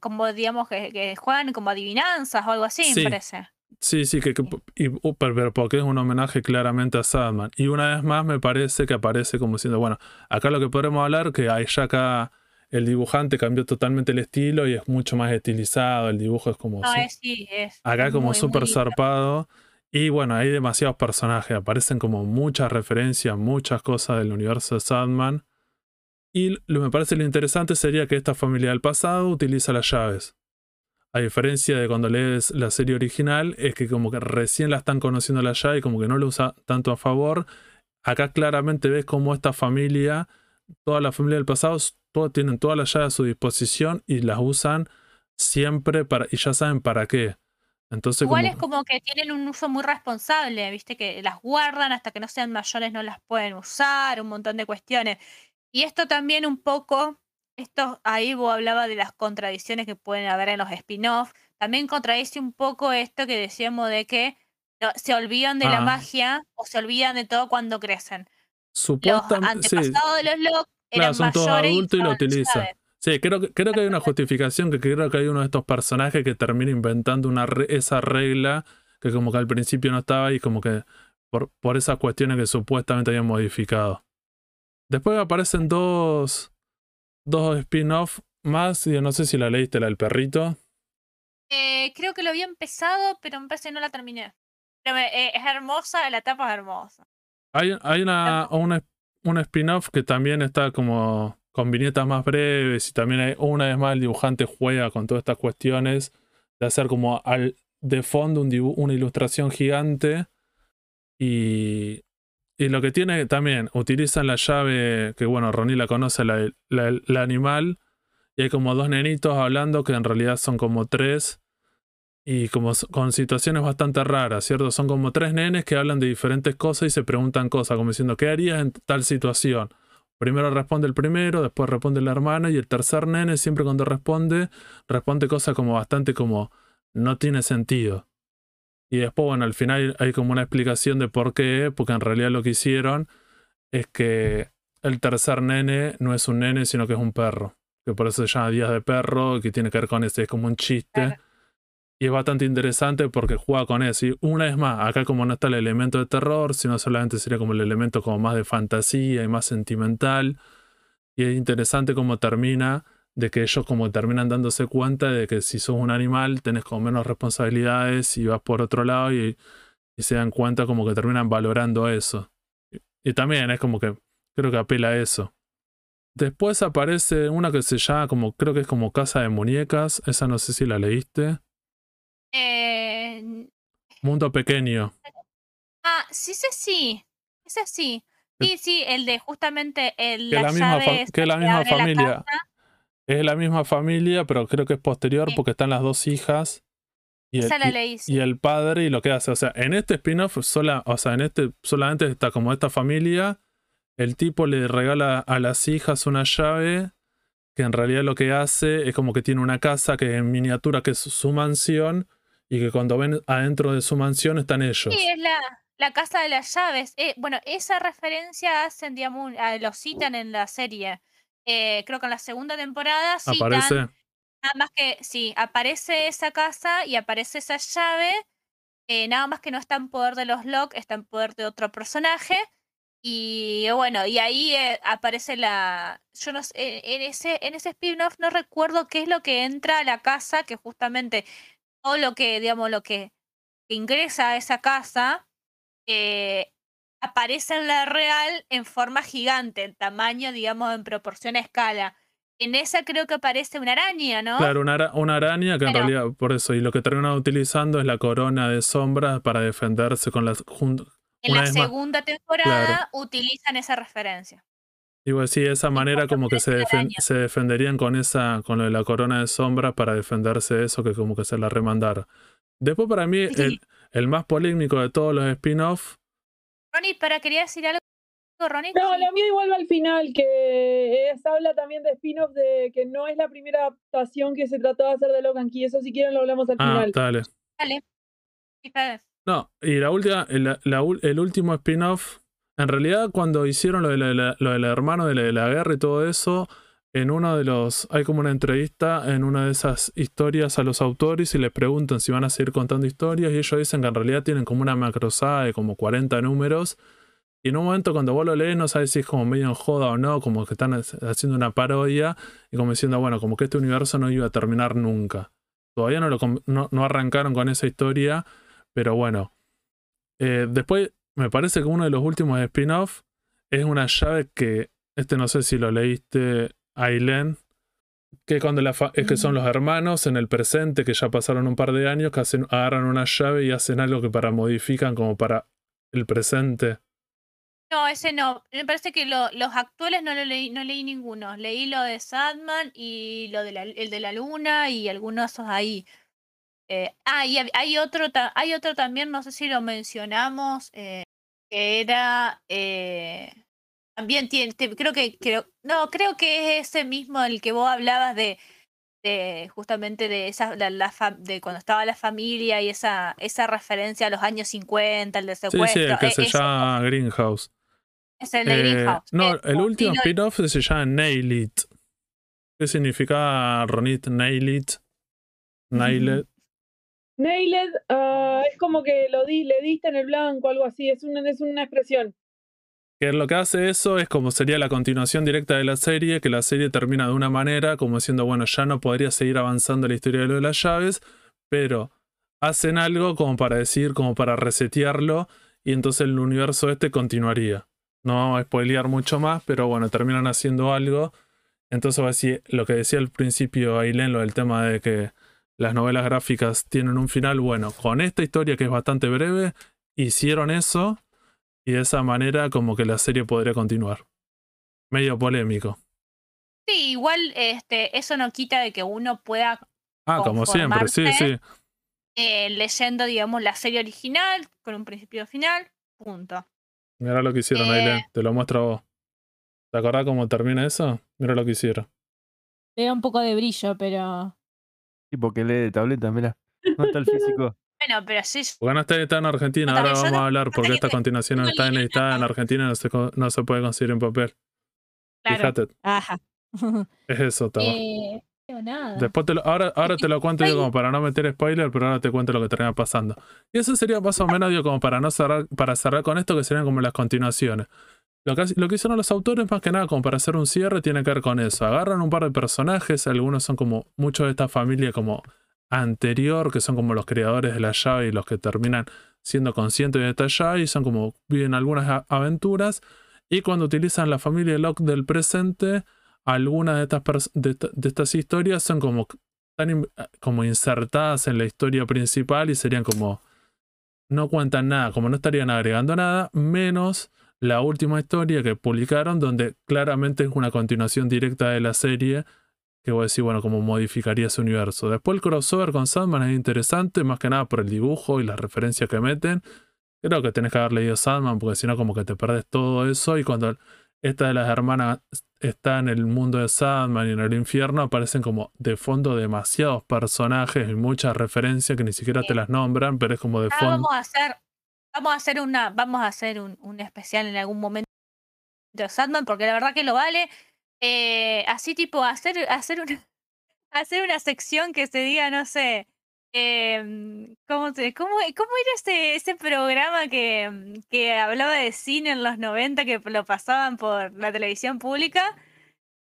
como digamos que, que juegan como adivinanzas o algo así, Sí. me parece. Sí, sí, que, que- y, uh, pero, porque es un homenaje claramente a Sandman. Y una vez más me parece que aparece como diciendo, bueno, acá lo que podremos hablar, que hay ya acá el dibujante cambió totalmente el estilo y es mucho más estilizado, el dibujo es como... Es sí, es. Acá es como súper zarpado. Y bueno, hay demasiados personajes. Aparecen como muchas referencias, muchas cosas del universo de Sandman. Y lo que me parece lo interesante sería que esta familia del pasado utiliza las llaves. A diferencia de cuando lees la serie original, es que como que recién la están conociendo la llave y como que no lo usa tanto a favor. Acá claramente ves cómo esta familia, toda la familia del pasado, todo, tienen todas las llaves a su disposición y las usan siempre para, y ya saben para qué. Entonces, Igual como- es como que tienen un uso muy responsable, viste que las guardan hasta que no sean mayores, no las pueden usar, un montón de cuestiones. Y esto también un poco, esto ahí vos hablaba de las contradicciones que pueden haber en los spin-off, también contradice un poco esto que decíamos de que no- se olvidan de la Ah. magia o se olvidan de todo cuando crecen. Supuestamente, sí, de los locks Claro, son todos adultos y lo llaves. sí, creo, que- creo que hay una justificación que creo que hay uno de estos personajes que termina inventando una re- esa regla que como que al principio no estaba y como que por, por esas cuestiones que supuestamente habían modificado. Después aparecen dos, dos spin-off más, y no sé si la leíste, la del perrito. Eh, creo que lo había empezado, pero me parece que no la terminé. Pero me- eh, es hermosa, la tapa es hermosa. Hay, hay una, una, un spin-off que también está como con viñetas más breves y también hay, una vez más el dibujante juega con todas estas cuestiones de hacer como al, de fondo un dibu- una ilustración gigante y, y lo que tiene también, utilizan la llave que bueno, Ronnie la conoce, la, la, la animal y hay como dos nenitos hablando que en realidad son como tres y como con situaciones bastante raras, ¿cierto? Son como tres nenes que hablan de diferentes cosas y se preguntan cosas, como diciendo, ¿qué harías en tal situación? Primero responde el primero, después responde el hermano y el tercer nene siempre cuando responde, responde cosas como bastante como no tiene sentido. Y después, bueno, al final hay como una explicación de por qué, porque en realidad lo que hicieron es que el tercer nene no es un nene, sino que es un perro. Que por eso se llama Días de Perro, que tiene que ver con ese, es como un chiste. Y es bastante interesante porque juega con eso. Y una vez más, acá como no está el elemento de terror, sino solamente sería como el elemento como más de fantasía y más sentimental. Y es interesante cómo termina, de que ellos como terminan dándose cuenta de que si sos un animal tenés como menos responsabilidades y vas por otro lado y, y se dan cuenta como que terminan valorando eso. Y, y también es como que creo que apela a eso. Después aparece una que se llama como, creo que es como Casa de Muñecas. Esa no sé si la leíste. Eh, Mundo Pequeño. ah, sí, sí, sí. Ese sí. Sí, sí, el de justamente el, Que la la misma, llave que la misma la familia. Es la misma familia, pero creo que es posterior Sí. porque están las dos hijas. Y el, la y- leí. sí. y el padre y lo que hace. O sea, en este spin-off, sola, o sea, en este solamente está como esta familia. El tipo le regala a las hijas una llave que en realidad lo que hace es como que tiene una casa que es en miniatura, que es su mansión, y que cuando ven adentro de su mansión están ellos. Sí, es la, la casa de las llaves. Eh, bueno, esa referencia hacen, digamos, a- lo citan en la serie. Eh, creo que en la segunda temporada citan, Aparece. nada más que, sí, aparece esa casa y aparece esa llave. eh, nada más que no está en poder de los Locke, está en poder de otro personaje. Y bueno, y ahí eh, aparece la. Yo no sé, eh, en ese, en ese spin-off no recuerdo qué es lo que entra a la casa, que justamente todo lo que, digamos, lo que, que ingresa a esa casa eh, aparece en la real en forma gigante, en tamaño, digamos, en proporción a escala. En esa creo que aparece una araña, ¿no? Claro, una, ara- una araña que en realidad, por eso, y lo que terminan utilizando es la corona de sombras para defenderse con las. en la más, segunda temporada utilizan esa referencia. Digo así, de esa manera como que se, la defen- se defenderían con esa, con lo de la corona de sombras para defenderse de eso que como que se la remandara. Después para mí, Sí. el, el más polémico de todos los spin-off, Ronnie, para quería decir algo, Ronnie. No, la mía igual va al final, que es, habla también de spin-off de que no es la primera adaptación que se trató de hacer de Locan Key. Eso si quieren lo hablamos al ah, final. dale. Dale. No, y la última, el, la ul- el último spin-off, en realidad cuando hicieron lo, de del hermano de la, de la guerra y todo eso, en uno de los, hay como una entrevista en una de esas historias a los autores y les preguntan si van a seguir contando historias y ellos dicen que en realidad tienen como una macrosaga de como 40 números y en un momento cuando vos lo lees no sabes si es como medio en joda o no, como que están ha- haciendo una parodia y como diciendo, bueno, como que este universo no iba a terminar nunca. Todavía no, lo, no arrancaron con esa historia, pero bueno. Eh, después, me parece que uno de los últimos spin-off es una llave que, este no sé si lo leíste, Aileen, que cuando la fa- es que son los hermanos en el presente, que ya pasaron un par de años, que hacen, agarran una llave y hacen algo que para modifican como para el presente. No, ese no. Me parece que lo- los actuales no lo leí, no leí ninguno. Leí lo de Sadman y lo de la, el de la luna y algunos ahí. Eh, ah, y hay otro, hay otro también, no sé si lo mencionamos, eh, que era eh, también tiene, creo que creo, no, creo que es ese mismo el que vos hablabas de, de justamente de esa la, la fa- de cuando estaba la familia y esa esa referencia a los años 50, el de Sí, secuestro. sí, el que eh, se llama Greenhouse. es el de Eh, Greenhouse. no, el último spin-off se llama Nail It. ¿Qué significa Ronit Nail It? Nail It. Nailed ah, es como que lo di, le diste en el blanco, algo así. Es una, es una expresión. Que lo que hace eso es como sería la continuación directa de la serie, que la serie termina de una manera, como diciendo, bueno, ya no podría seguir avanzando la historia de lo de las llaves, pero hacen algo como para decir, como para resetearlo, y entonces el universo este continuaría. No vamos a spoilear mucho más, pero bueno, terminan haciendo algo. Entonces va a decir lo que decía al principio Ailén, lo del tema de que las novelas gráficas tienen un final. Bueno, con esta historia que es bastante breve, hicieron eso y de esa manera como que la serie podría continuar. Medio polémico. Sí, igual este, eso no quita de que uno pueda Ah, como siempre, sí, sí. eh, leyendo, digamos, la serie original con un principio final, punto. Mira lo que hicieron, Eh. Te lo muestro a vos. ¿Te acordás cómo termina eso? Mira lo que hicieron. Le da un poco de brillo, pero. Tipo que lee de tableta, mira. No está el físico. Bueno, pero sí, Porque no está en Argentina, ahora yo vamos no- a hablar porque esta continuación no está en libro. Argentina y no se, no se puede conseguir en papel. Claro. Fíjate, Ajá. es eso, Taba. eh, nada. Después te lo, ahora, ahora te lo cuento yo como para no meter spoiler, pero ahora te cuento lo que termina pasando. Y eso sería más o menos digo, como para no cerrar, para cerrar con esto, que serían como las continuaciones. Lo que, hicieron los autores, más que nada, como para hacer un cierre, tiene que ver con eso. Agarran un par de personajes, algunos son como muchos de esta familia como anterior, que son como los creadores de la llave y los que terminan siendo conscientes de esta llave y son como viven algunas aventuras. Y cuando utilizan la familia Locke del presente, algunas de estas, de, esta- de estas historias son como, como insertadas en la historia principal y serían como no cuentan nada, como no estarían agregando nada, menos la última historia que publicaron, donde claramente es una continuación directa de la serie, que voy a decir, bueno, cómo modificaría ese universo. Después el crossover con Sandman es interesante, más que nada por el dibujo y las referencias que meten. Creo que tenés que haber leído Sandman, porque si no, como que te perdés todo eso. Y cuando esta de las hermanas está en el mundo de Sandman y en el infierno, aparecen como de fondo demasiados personajes y muchas referencias que ni siquiera te las nombran, pero es como de fondo. vamos a hacer, vamos a hacer una, vamos a hacer un, un especial en algún momento de Sandman, porque la verdad que lo vale. Eh, así tipo, hacer, hacer una, hacer una sección que se diga, no sé, em, ¿cómo, se- cómo, cómo era ese, ese programa que, que hablaba de cine en los 90 que lo pasaban por la televisión pública?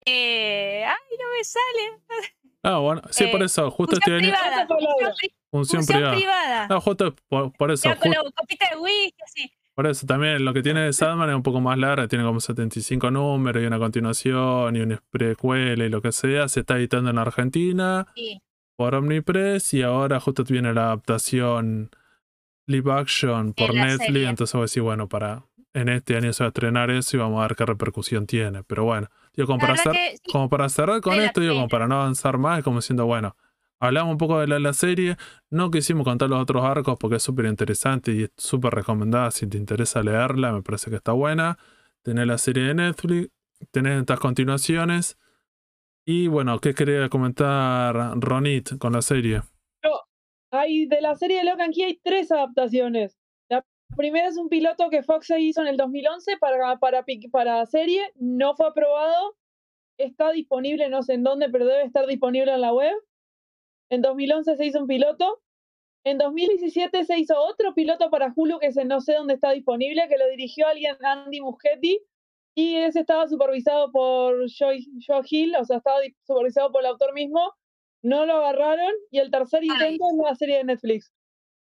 Eh, ay, no me sale. Ah, bueno, sí, por Eh, eso, justo estoy en privada. Función, pri- función función privada. privada. No, justo por, por eso, con la copita de whisky, así. por eso también lo que tiene de Sandman es un poco más larga, tiene como 75 números y una continuación y una precuela y lo que sea. Se está editando en Argentina Sí. por Omnipress y ahora justo viene la adaptación live action por Netflix. serie. Entonces voy a decir, bueno, para en este año se va a estrenar eso y vamos a ver qué repercusión tiene. Pero bueno, digo, como para, sí, como cerrar con esto, digo, como para no avanzar más, es como diciendo, bueno, hablamos un poco de la, la serie. No quisimos contar los otros arcos porque es súper interesante y es súper recomendada si te interesa leerla. Me parece que está buena. Tenés la serie de Netflix, tenés estas continuaciones. Y bueno, ¿qué quería comentar Ronit con la serie? Hay, de la serie de Locan Key hay tres adaptaciones. La primera es un piloto que Fox hizo en el 2011 para, para, para serie, no fue aprobado, está disponible, no sé en dónde, pero debe estar disponible en la web. En 2011 se hizo un piloto. En 2017 se hizo otro piloto para Hulu que se, no sé dónde está disponible, que lo dirigió alguien, Andy Muschietti, y ese estaba supervisado por Joe, Joe Hill, o sea, estaba supervisado por el autor mismo. No lo agarraron y el tercer intento es una serie de Netflix.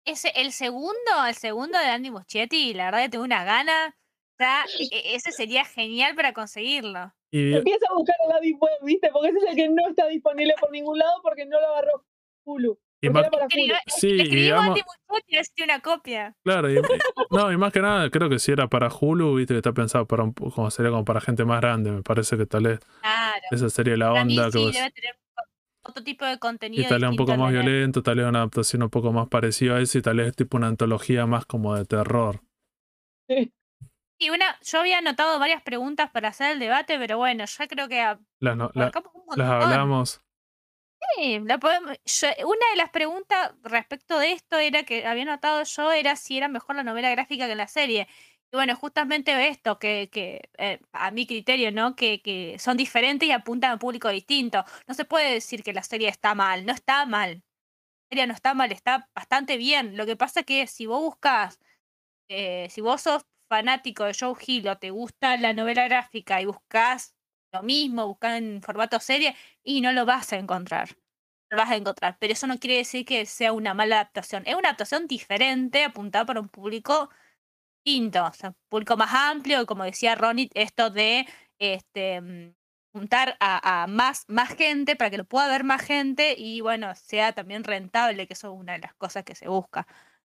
Ese, el segundo, el segundo de Andy Muschietti, la verdad que tengo una gana. O sea, e- ese sería genial para conseguirlo. Y Empieza a buscar a la Deep Web, ¿viste? Porque ese es el que no está disponible por ningún lado porque no lo agarró Hulu. Y más-. Escribió, Sí, y una copia. Claro, y, no, y más que nada, creo que si era para Hulu, viste que está pensado para un, como sería como para gente más grande, me parece que tal vez Claro. esa sería la mí onda que sí, vos- debe tener otro tipo de contenido. y tal vez un poco más violento, tal vez una adaptación un poco más parecida a eso y tal vez tipo una antología más como de terror. Sí. Y una, yo había anotado varias preguntas para hacer el debate, pero bueno, ya creo que a- Las, no- la- hablamos. La podemos- yo- una de las preguntas respecto de esto era que había notado yo era si era mejor la novela gráfica que la serie. Y bueno, justamente esto, que, eh, a mi criterio, ¿no? Que, son diferentes y apuntan a público distinto. No se puede decir que la serie está mal, no está mal. La serie no está mal, está bastante bien. Lo que pasa es que si vos buscas, eh, si vos sos fanático de Joe Hill o te gusta la novela gráfica y buscas lo mismo, buscas en formato serie, y no lo vas a encontrar. Vas a encontrar. Pero eso no quiere decir que sea una mala adaptación. Es una adaptación diferente, apuntada para un público distinto. O sea, un público más amplio, como decía Ronnie, esto de este mm, juntar a, más, gente para que lo pueda ver más gente y bueno, sea también rentable, que eso es una de las cosas que se busca.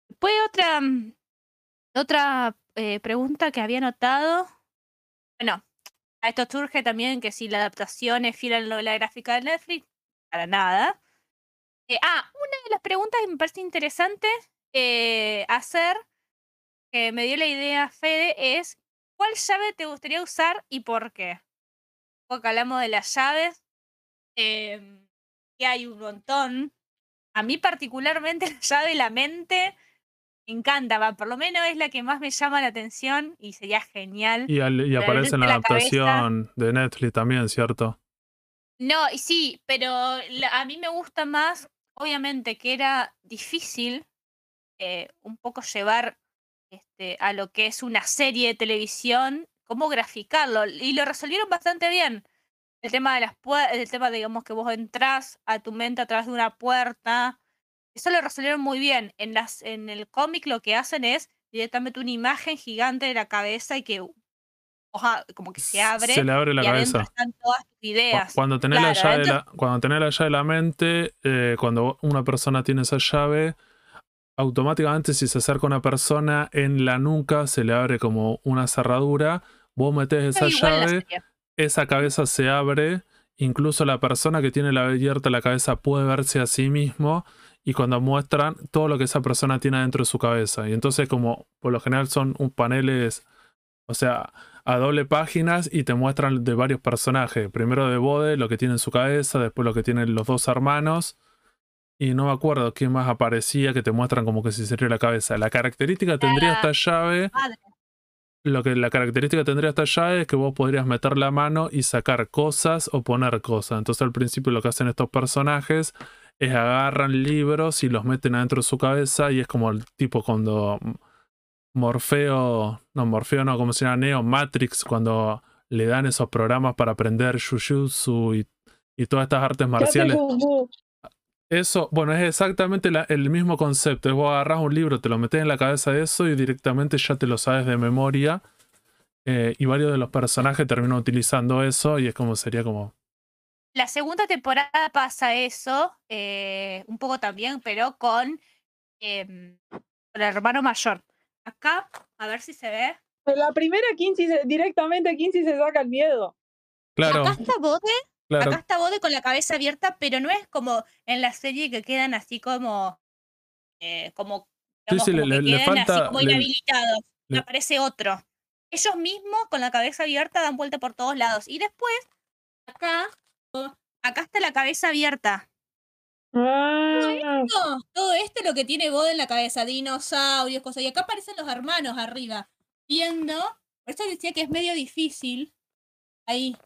Después otra, mm, otra eh, pregunta que había notado. Bueno, a esto surge también que si la adaptación es fiel a la gráfica de Netflix, para nada. Eh, ah, una de las preguntas que me parece interesante eh, hacer, que me dio la idea Fede, es ¿cuál llave te gustaría usar y por qué? Porque hablamos de las llaves, em, que hay un montón. A mí particularmente la llave de la mente me encanta, va, por lo menos es la que más me llama la atención y sería genial. Y, al- y Pero aparece en la cabeza- adaptación de Netflix también, ¿cierto? No, y sí, pero a mí me gusta más, obviamente, que era difícil eh, un poco llevar este, a lo que es una serie de televisión cómo graficarlo. Y lo resolvieron bastante bien. El tema de las puertas, el tema, digamos, que vos entrás a tu mente a través de una puerta. Eso lo resolvieron muy bien. En, las, en el cómic lo que hacen es directamente una imagen gigante de la cabeza y que como que se abre. Se le abre la y cabeza. están todas tus ideas. Cuando tenés, la Claro, llave de la, cuando tenés la llave de la mente, eh, cuando una persona tiene esa llave, automáticamente si se acerca una persona en la nuca se le abre como una cerradura, vos metés esa la llave, esa cabeza se abre, incluso la persona que tiene la abierta la cabeza puede verse a sí mismo y cuando muestran todo lo que esa persona tiene dentro de su cabeza. Y entonces como por lo general son un paneles, o sea, a doble páginas y te muestran de varios personajes. Primero de Bode, lo que tiene en su cabeza, después lo que tienen los dos hermanos. Y no me acuerdo quién más aparecía que te muestran como que se sería la cabeza. La característica tendría esta llave. Lo que la característica tendría esta llave es que vos podrías meter la mano y sacar cosas o poner cosas. Entonces al principio lo que hacen estos personajes es agarran libros y los meten adentro de su cabeza y es como el tipo cuando Morfeo, no Morfeo no, como se llama Neo Matrix, cuando le dan esos programas para aprender Jujutsu y, y todas estas artes ¿Qué hace marciales. Eso, bueno, es exactamente la- el mismo concepto. Es vos agarrás un libro, te lo metes en la cabeza de eso y directamente ya te lo sabes de memoria. Eh, y varios de los personajes terminan utilizando eso y es como sería como... La segunda temporada pasa eso, eh, un poco también, pero con, em, con el hermano mayor. Acá, a ver si se ve. En la primera Kinsey se- directamente Kinsey se saca el miedo. Claro, Acá está Bode, claro. acá está Bode con la cabeza abierta, pero no es como en la serie que quedan así como, eh, como, digamos, sí, como que le- le quedan así falta- como le- inhabilitados. le- Aparece otro. Ellos mismos con la cabeza abierta dan vuelta por todos lados. Y después, acá, acá está la cabeza abierta. Ah, todo esto es lo que tiene Bode en la cabeza, dinosaurios, cosas. Y acá aparecen los hermanos arriba, viendo. Por eso decía que es medio difícil. Ahí.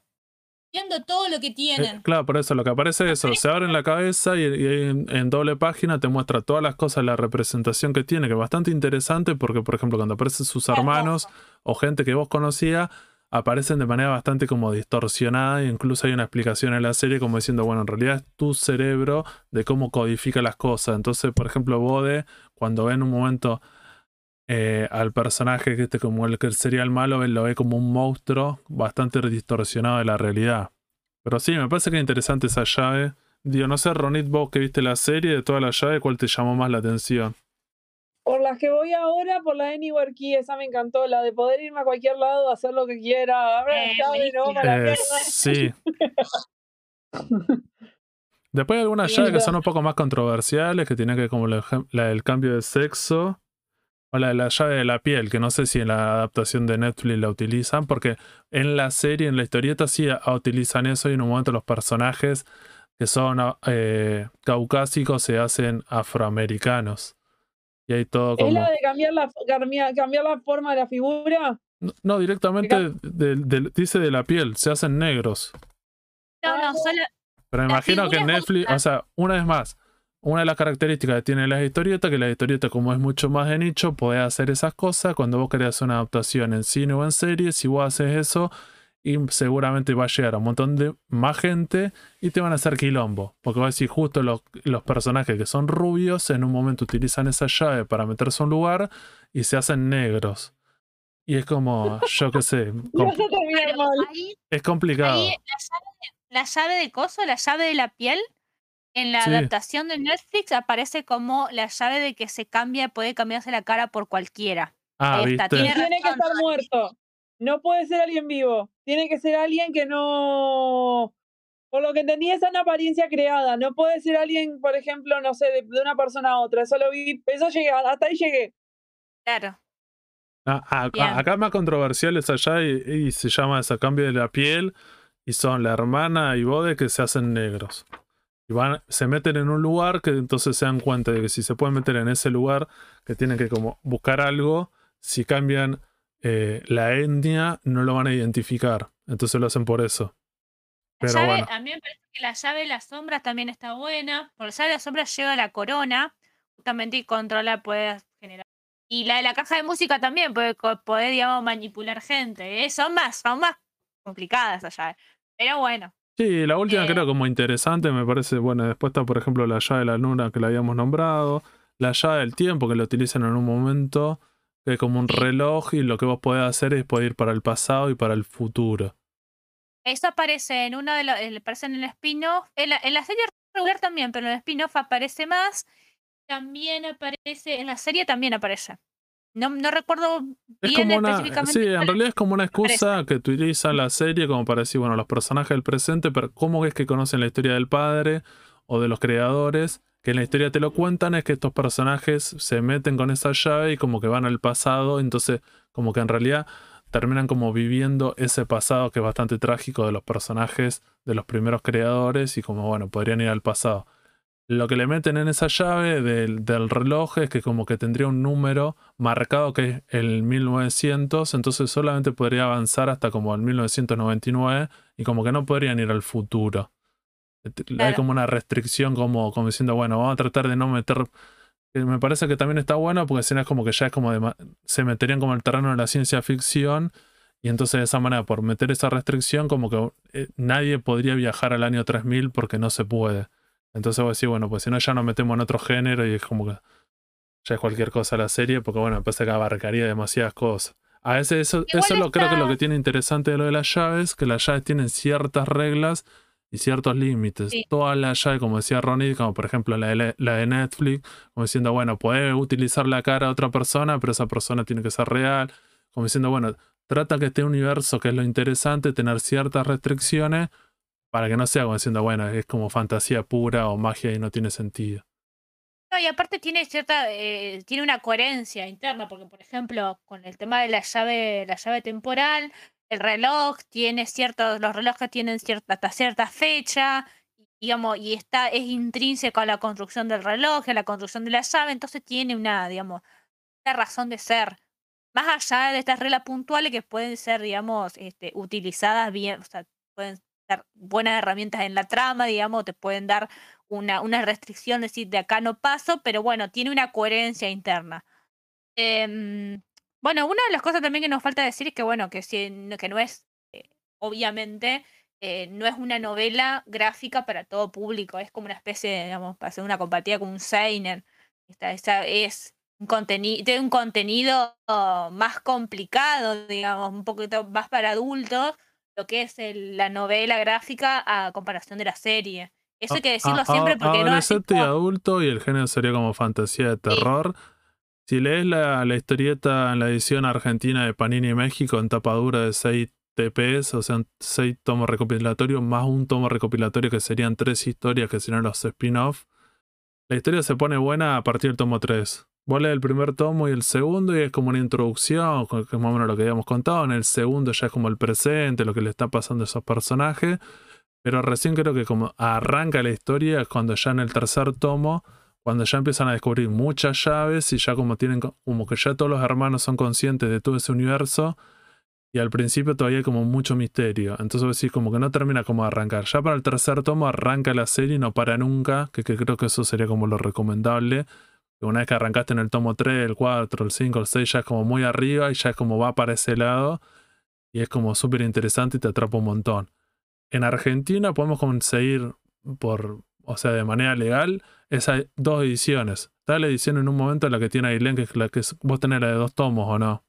Viendo todo lo que Eh, tienen. claro, por eso lo que aparece es eso. Se abre en la cabeza y, en, en doble página te muestra todas las cosas, la representación que tiene, que es bastante interesante porque, por ejemplo, cuando aparecen sus hermanos o gente que vos conocías, aparecen de manera bastante como distorsionada incluso hay una explicación en la serie como diciendo, bueno, en realidad es tu cerebro de cómo codifica las cosas. Entonces, por ejemplo, Bode, cuando ve en un momento eh, al personaje que este como el que sería el malo, él lo ve como un monstruo bastante distorsionado de la realidad. Pero sí, me parece que es interesante esa llave. Digo, no sé, Ronit, vos que viste la serie de toda la llave, ¿cuál te llamó más la atención? Por las que voy ahora, por la Anywhere Key, esa me encantó, la de poder irme a cualquier lado, hacer lo que quiera, abre la Eh, no, para la Eh, sí. Después hay algunas llaves que son un poco más controversiales, que tienen que ver como la, la del cambio de sexo, o la de la llave de la piel, que no sé si en la adaptación de Netflix la utilizan, porque en la serie, en la historieta sí utilizan eso y en un momento los personajes que son eh, caucásicos se hacen afroamericanos. Y hay todo ¿Es como... la de cambiar la, cambiar, la forma de la figura? No, no, directamente de- de- dice de la piel, se hacen negros. No, no, solo. Pero me imagino que es Netflix, o sea, una vez más, una de las características que tiene las historietas, que la historieta como es mucho más de nicho, podés hacer esas cosas cuando vos querés hacer una adaptación en cine o en serie, si vos haces eso, y seguramente va a llegar a un montón de más gente y te van a hacer quilombo. Porque vas a decir, justo los, los personajes que son rubios en un momento utilizan esa llave para meterse a un lugar y se hacen negros. Y es como, yo qué sé, ahí, es complicado. ahí la, llave, la llave de coso, la llave de la piel, en la Sí. adaptación de Netflix aparece como la llave de que se cambia, puede cambiarse la cara por cualquiera. Ah, ahí está, viste. tiene Tiene que estar muerto. No puede ser alguien vivo. Tiene que ser alguien que no. Por lo que entendí, esa es una apariencia creada. No puede ser alguien, por ejemplo, no sé, de, de una persona a otra. Eso lo vi. Eso llegué, hasta ahí llegué. Claro. Ah, ah, Bien. acá es más controversial es allá y, y se llama ese cambio de la piel y son la hermana y Bode que se hacen negros. Y van, se meten en un lugar que entonces se dan cuenta de que si se pueden meter en ese lugar, que tienen que como buscar algo, si cambian eh, la etnia no lo van a identificar. Entonces lo hacen por eso. La Pero llave, bueno. A mí me parece que la llave de las sombras también está buena. Porque la llave de las sombras lleva la corona, justamente y controla, puede generar Y la de la caja de música también, puede poder, digamos, manipular gente. ¿eh? Son más, son más complicadas allá. Pero bueno. Sí, la última Eh. creo como interesante, me parece, bueno, después está por ejemplo la llave de la luna que la habíamos nombrado, la llave del tiempo que lo utilizan en un momento, que es como un reloj y lo que vos podés hacer es poder ir para el pasado y para el futuro. Eso aparece en uno de los. Aparece en el spin-off. En la, en la serie regular también, pero en el spin-off aparece más. También aparece. En la serie también aparece. No, no recuerdo Es bien como una, específicamente. sí, en realidad es como una excusa que utiliza la serie como para decir, bueno, los personajes del presente, pero ¿cómo es que conocen la historia del padre o de los creadores? Que en la historia te lo cuentan, es que estos personajes se meten con esa llave y como que van al pasado, entonces como que en realidad terminan como viviendo ese pasado que es bastante trágico de los personajes de los primeros creadores y como bueno, podrían ir al pasado. Lo que le meten en esa llave del, del reloj es que como que tendría un número marcado que es el 1900, entonces solamente podría avanzar hasta como el 1999 y como que no podrían ir al futuro. Hay como una restricción como, como diciendo, bueno, vamos a tratar de no meter... que Me parece que también está bueno porque si no es como que ya es como de, se meterían como el terreno de la ciencia ficción y entonces de esa manera por meter esa restricción como que eh, nadie podría viajar al año 3000 porque no se puede. Entonces vos decís, bueno, pues si no ya nos metemos en otro género y es como que ya es cualquier cosa la serie, porque bueno, parece que abarcaría demasiadas cosas. A veces eso, Igual eso lo, creo que lo que tiene interesante de lo de las llaves, que las llaves tienen ciertas reglas y ciertos límites. Sí. Todas las llaves, como decía Ronnie, como por ejemplo la de, la de Netflix, como diciendo, bueno, puede utilizar la cara de otra persona, pero esa persona tiene que ser real. Como diciendo, bueno, trata que este universo, que es lo interesante, tener ciertas restricciones para que no sea como diciendo, bueno, es como fantasía pura o magia y no tiene sentido. No, y aparte tiene cierta, eh, tiene una coherencia interna, porque por ejemplo, con el tema de la llave, la llave temporal, el reloj tiene ciertos, los relojes tienen cierta, hasta cierta fecha, digamos, y está, es intrínseco a la construcción del reloj, a la construcción de la llave, entonces tiene una, digamos, una razón de ser. Más allá de estas reglas puntuales que pueden ser, digamos, este, utilizadas bien, o sea, pueden ser buenas herramientas en la trama, digamos, te pueden dar una, una restricción, decir, de acá no paso, pero bueno, tiene una coherencia interna. Em, bueno, una de las cosas también que nos falta decir es que, bueno, que, si, no- que no es, eh, obviamente, eh, no es una novela gráfica para todo público, es como una especie, de, digamos, para hacer una comparativa con un Seinen. Esta, esa es un contenido, tiene un contenido más complicado, digamos, un poquito más para adultos, lo que es el- la novela gráfica a comparación de la serie. Eso hay que decirlo A- a- siempre porque no es Adolescente y adulto y el género sería como fantasía de terror. Si lees la, historieta en la edición argentina de Panini México en tapa dura de 6 TPs, o sea, 6 tomos recopilatorios, más un tomo recopilatorio que serían tres historias que serían los spin-off, la historia se pone buena a partir del tomo 3. Vos lees el primer tomo y el segundo y es como una introducción, que es más o menos lo que habíamos contado. En el segundo ya es como el presente, lo que le está pasando a esos personajes. Pero recién creo que como arranca la historia es cuando ya en el tercer tomo, cuando ya empiezan a descubrir muchas llaves y ya como tienen, co- como que ya todos los hermanos son conscientes de todo ese universo y al principio todavía hay como mucho misterio. Entonces decís como que no termina como de arrancar. Ya para el tercer tomo arranca la serie y no para nunca, que, que creo que eso sería como lo recomendable. Una vez que arrancaste en el tomo 3, el 4, el 5, el 6, ya es como muy arriba y ya es como va para ese lado. Y es como súper interesante y te atrapa un montón. En Argentina podemos conseguir por, o sea, de manera legal, esas dos ediciones. Está la edición en un momento en la que tiene Ailén, que es la que es- vos tenés la de dos tomos, ¿o no?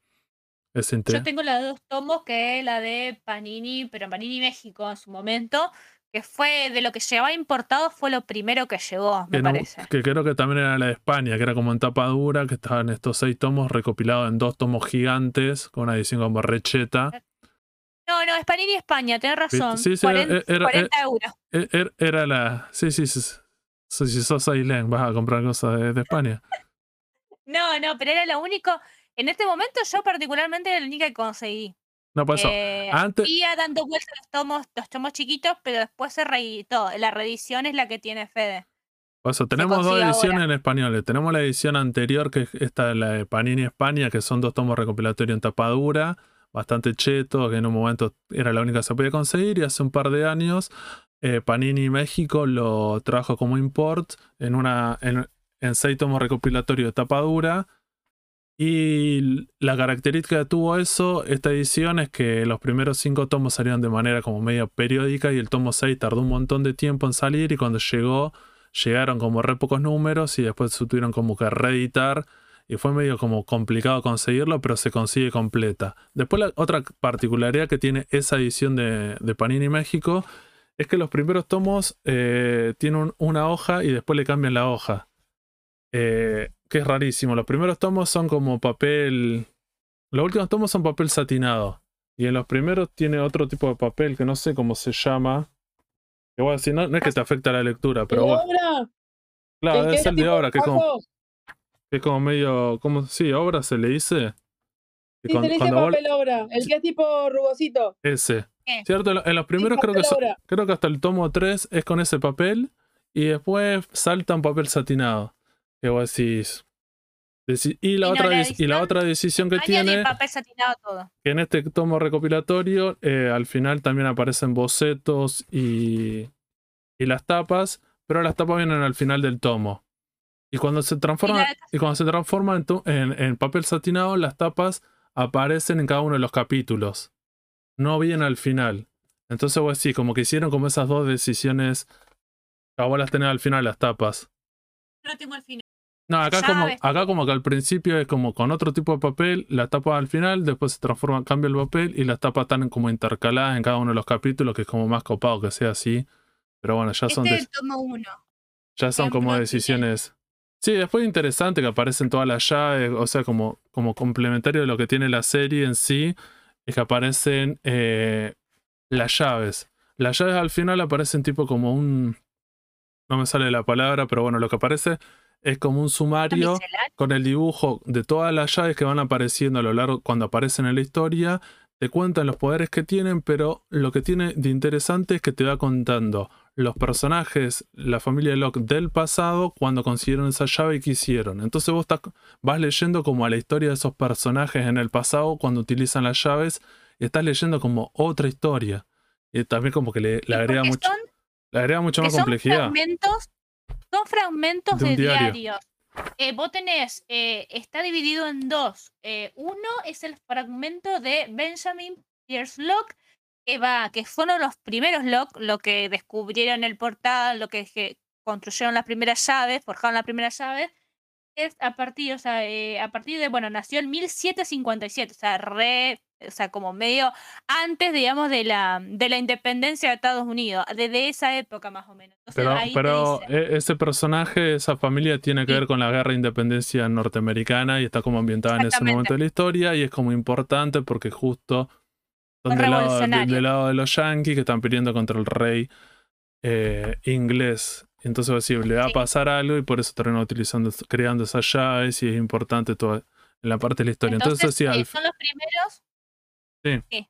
Es Yo tengo la de dos tomos, que es la de Panini, pero Panini México en su momento, que fue de lo que llevaba importado, fue lo primero que llegó, me que, no- parece. que creo que también era la de España, que era como en tapa dura, que estaban estos seis tomos recopilados en dos tomos gigantes, con una edición como recheta. No, no, es Panini España, tenés razón. Sí, sí, 40, era- era- 40 euros. E- er- Era la. Sí, sí, sí. Si sos Ailén, vas a comprar cosas de, de España. No, no, pero era lo único. En este momento yo particularmente era la única que conseguí. No, por eso. Eh, antes- Había dando vueltas los tomos, los tomos chiquitos, pero después se reeditó. La reedición es la que tiene Fede. Por eso, tenemos dos ediciones ahora. en español. Tenemos la edición anterior, que es esta, la de Panini España, que son dos tomos recopilatorios en tapa dura, bastante cheto, que en un momento era la única que se podía conseguir, y hace un par de años eh, Panini México lo trajo como import en, una, en, seis tomos recopilatorios de tapa dura, Y la característica que tuvo eso, esta edición, es que los primeros cinco tomos salieron de manera como media periódica y el tomo 6 tardó un montón de tiempo en salir y cuando llegó, llegaron como re pocos números y después se tuvieron como que reeditar y fue medio como complicado conseguirlo, pero se consigue completa. Después la otra particularidad que tiene esa edición de, de Panini México es que los primeros tomos eh, tienen una hoja y después le cambian la hoja. Eh, que es rarísimo. Los primeros tomos son como papel. Los últimos tomos son papel satinado. Y en los primeros tiene otro tipo de papel que no sé cómo se llama. Que voy a decir, no, no es que te afecta la lectura, pero ¿De bueno. obra? Claro, ¿El debe ser de obra, que como? Que es como medio. Como, sí, obra se le dice. Sí, cuando- se le dice papel obra. El que es tipo rugosito. Ese. ¿Qué? ¿Cierto? En lo- En los primeros creo que, so- creo que hasta el tomo 3 es con ese papel. Y después salta un papel satinado. Que vos decís. deci- y, la Y no, otra, la y la otra decisión que tiene. papel satinado todo. que en este tomo recopilatorio eh, al final también aparecen bocetos y, y las tapas, pero las tapas vienen al final del tomo. Y cuando se transforma, Y cuando se transforma en, to- en- en papel satinado, las tapas aparecen en cada uno de los capítulos. No vienen al final. Entonces, pues sí, como que hicieron como esas dos decisiones. vos las tenés al final las tapas. Lo tengo al final. No, acá como, acá como que al principio es como con otro tipo de papel, la tapa al final, después se transforma, cambia el papel y las tapas están como intercaladas en cada uno de los capítulos, que es como más copado que sea así. Pero bueno, ya son, Este de- tomo 1. ya son como decisiones. Sí, después interesante que aparecen todas las llaves, o sea, como, como complementario de lo que tiene la serie en sí, es que aparecen eh, las llaves. Las llaves al final aparecen tipo como un... No me sale la palabra, pero bueno, lo que aparece es como un sumario con el dibujo de todas las llaves que van apareciendo a lo largo cuando aparecen en la historia. Te cuentan los poderes que tienen, pero lo que tiene de interesante es que te va contando los personajes, la familia de Locke del pasado, cuando consiguieron esa llave y qué hicieron. Entonces vos estás- vas leyendo como a la historia de esos personajes en el pasado cuando utilizan las llaves y estás leyendo como otra historia. Y también como que le, le agrega, mucho, son, le agrega mucho más son complejidad. fragmentos, son fragmentos De diario. diarios. Eh, vos tenés, eh, está dividido en dos. Eh, uno es el fragmento de Benjamin Pierce Locke, que va, que fueron los primeros Locke, lo que descubrieron el portal, lo que, que construyeron las primeras llaves, forjaron las primeras llaves. Es a partir, o sea, eh, a partir de, bueno, nació en 1757, o sea, re, o sea, como medio antes, digamos, de la, de la independencia de Estados Unidos, desde esa época más o menos. Pero, ahí pero dice- e- ese personaje, esa familia tiene que Sí. ver con la guerra de independencia norteamericana y está como ambientada en ese momento de la historia y es como importante porque justo son del lado, del lado de los yankees que están peleando contra el rey eh, inglés. Entonces pues, sí, le va a pasar algo y por eso terminan utilizando, creando esas llaves y es importante todo en la parte de la historia. Entonces, sí, eh, al- son los primeros. Sí.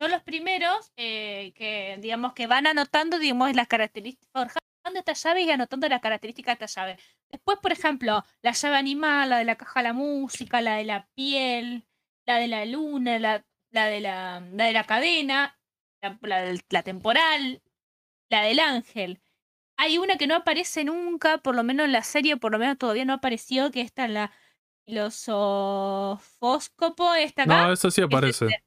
Son los primeros eh, que, digamos, que van anotando, digamos, las características, forjando estas llaves y anotando las características de esta llave. Después, por ejemplo, la llave animal, la de la caja de la música, la de la piel, la de la luna, la, la de, la, la de la cadena, la, la del- la temporal, la del ángel. Hay una que no aparece nunca, por lo menos en la serie, por lo menos todavía no apareció, que está en la filosofóscopo, esta acá. no, eso sí aparece. este.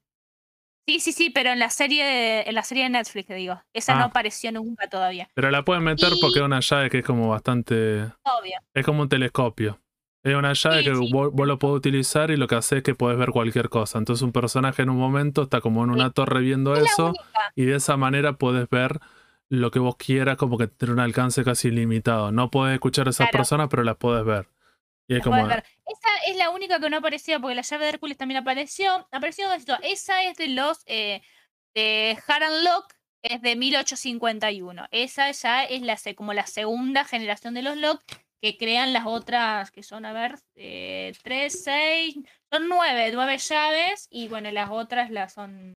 Sí, sí, sí, pero en la serie de, en la serie de Netflix, digo. Esa no Ah. apareció nunca todavía. Pero la pueden meter Y- porque es una llave que es como bastante... Obvio. Es como un telescopio. Es una llave Sí, que sí, vos, vos lo podés utilizar y lo que hace es que podés ver cualquier cosa. Entonces un personaje en un momento está como en una torre viendo Es eso y de esa manera podés ver lo que vos quieras como que tiene un alcance casi ilimitado. No podés escuchar a esas Claro. personas, pero las podés ver. Y es como... ver. Esa es la única que no apareció, porque la llave de Hércules también apareció. Apareció. Esa es de los eh, de Haran Locke, es de 1851. Esa ya es la como la segunda generación de los Locke que crean las otras, que son, a ver, eh, tres, seis, son nueve, nueve llaves, y bueno, las otras las son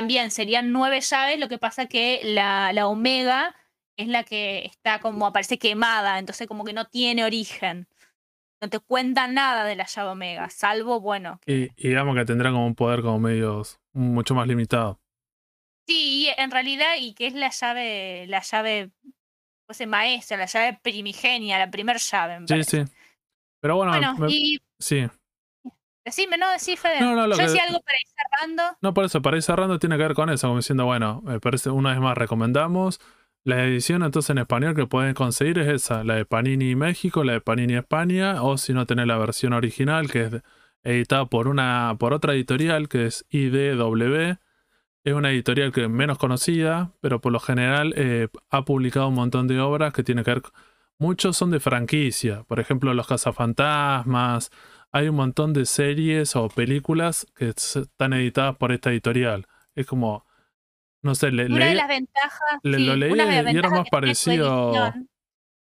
también serían nueve llaves, lo que pasa que la, la Omega es la que está como aparece quemada, entonces como que no tiene origen. No te cuentan nada de la llave Omega, salvo, bueno, que- Y, y digamos que tendrá como un poder como medio mucho más limitado. Sí, y en realidad, y que es la llave, la llave, pues maestra, la llave primigenia, la primer llave. me Sí, sí. Pero bueno, Bueno, me- y sí. Decime, no, decí, Fede. No, no, Yo que- decía algo para ir cerrando. No, por eso, para ir cerrando tiene que ver con eso, como diciendo, bueno, me parece, una vez más recomendamos. La edición entonces en español que pueden conseguir es esa, la de Panini México, la de Panini España, o si no tenés la versión original que es editada por una por otra editorial que es IDW. Es una editorial que es menos conocida, pero por lo general eh, ha publicado un montón de obras que tienen que ver. Muchos son de franquicia, por ejemplo, Los Cazafantasmas. Hay un montón de series o películas que están editadas por esta editorial. Es como, no sé, le, Una de leí- las ventajas. le- sí, lo leí una de las y era más parecido- edición-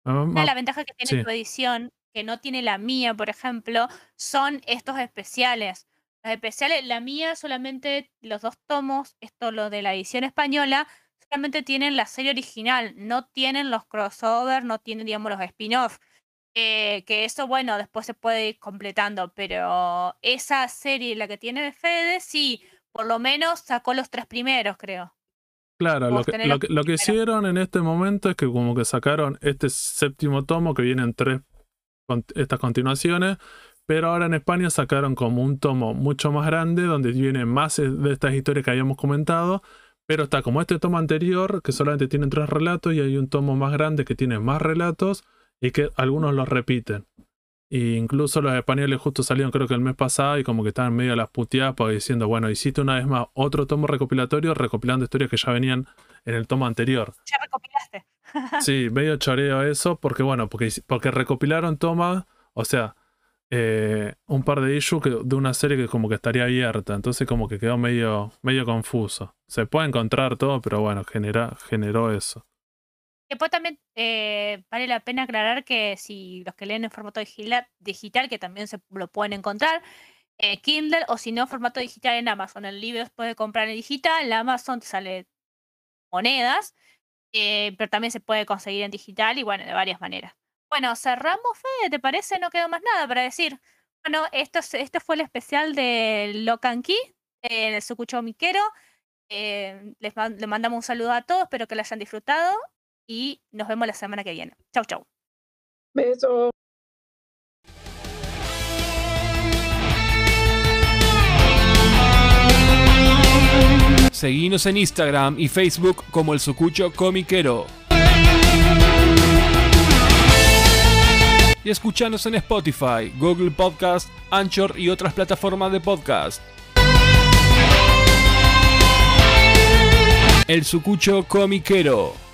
Ah, Una de las ventajas que tiene sí. tu edición, que no tiene la mía, por ejemplo, son estos especiales. Los especiales, la mía solamente los dos tomos, esto lo de la edición española, solamente tienen la serie original, no tienen los crossovers, no tienen, digamos, los spin-off. Eh, que eso, bueno, después se puede ir completando, pero esa serie, la que tiene Fede, sí, por lo menos sacó los tres primeros, creo. Claro, lo que, lo que, lo que primeros. hicieron en este momento es que como que sacaron este séptimo tomo que vienen tres con estas continuaciones, pero ahora en España sacaron como un tomo mucho más grande donde vienen más eh, de estas historias que habíamos comentado, pero está como este tomo anterior que solamente tiene tres relatos y hay un tomo más grande que tiene más relatos y que algunos los repiten. E incluso los españoles justo salieron creo que el mes pasado y como que estaban medio a las puteadas porque diciendo, bueno, hiciste una vez más otro tomo recopilatorio recopilando historias que ya venían en el tomo anterior. Ya recopilaste. Sí, medio choreo eso, porque bueno, porque, porque recopilaron tomas, o sea, eh, un par de issues que- de una serie que como que estaría abierta, entonces como que quedó medio, medio confuso. Se puede encontrar todo, pero bueno, genera, generó eso. Después también eh, vale la pena aclarar que si los que leen en formato digital, que también se lo pueden encontrar, eh, Kindle o si no, formato digital en Amazon. El libro se puede comprar en digital, en Amazon te sale monedas, eh, pero también se puede conseguir en digital y bueno, de varias maneras. Bueno, cerramos, Fede, ¿te parece? No quedó más nada para decir. Bueno, esto, es- este fue el especial de Locan Key, el Sucucho Miquero. Eh, les man- le mandamos un saludo a todos, espero que lo hayan disfrutado y nos vemos la semana que viene. Chau, chau. Beso. Seguinos en Instagram y Facebook como el Sucucho Comiquero. Y escuchanos en Spotify, Google Podcast, Anchor y otras plataformas de podcast. El Sucucho Comiquero.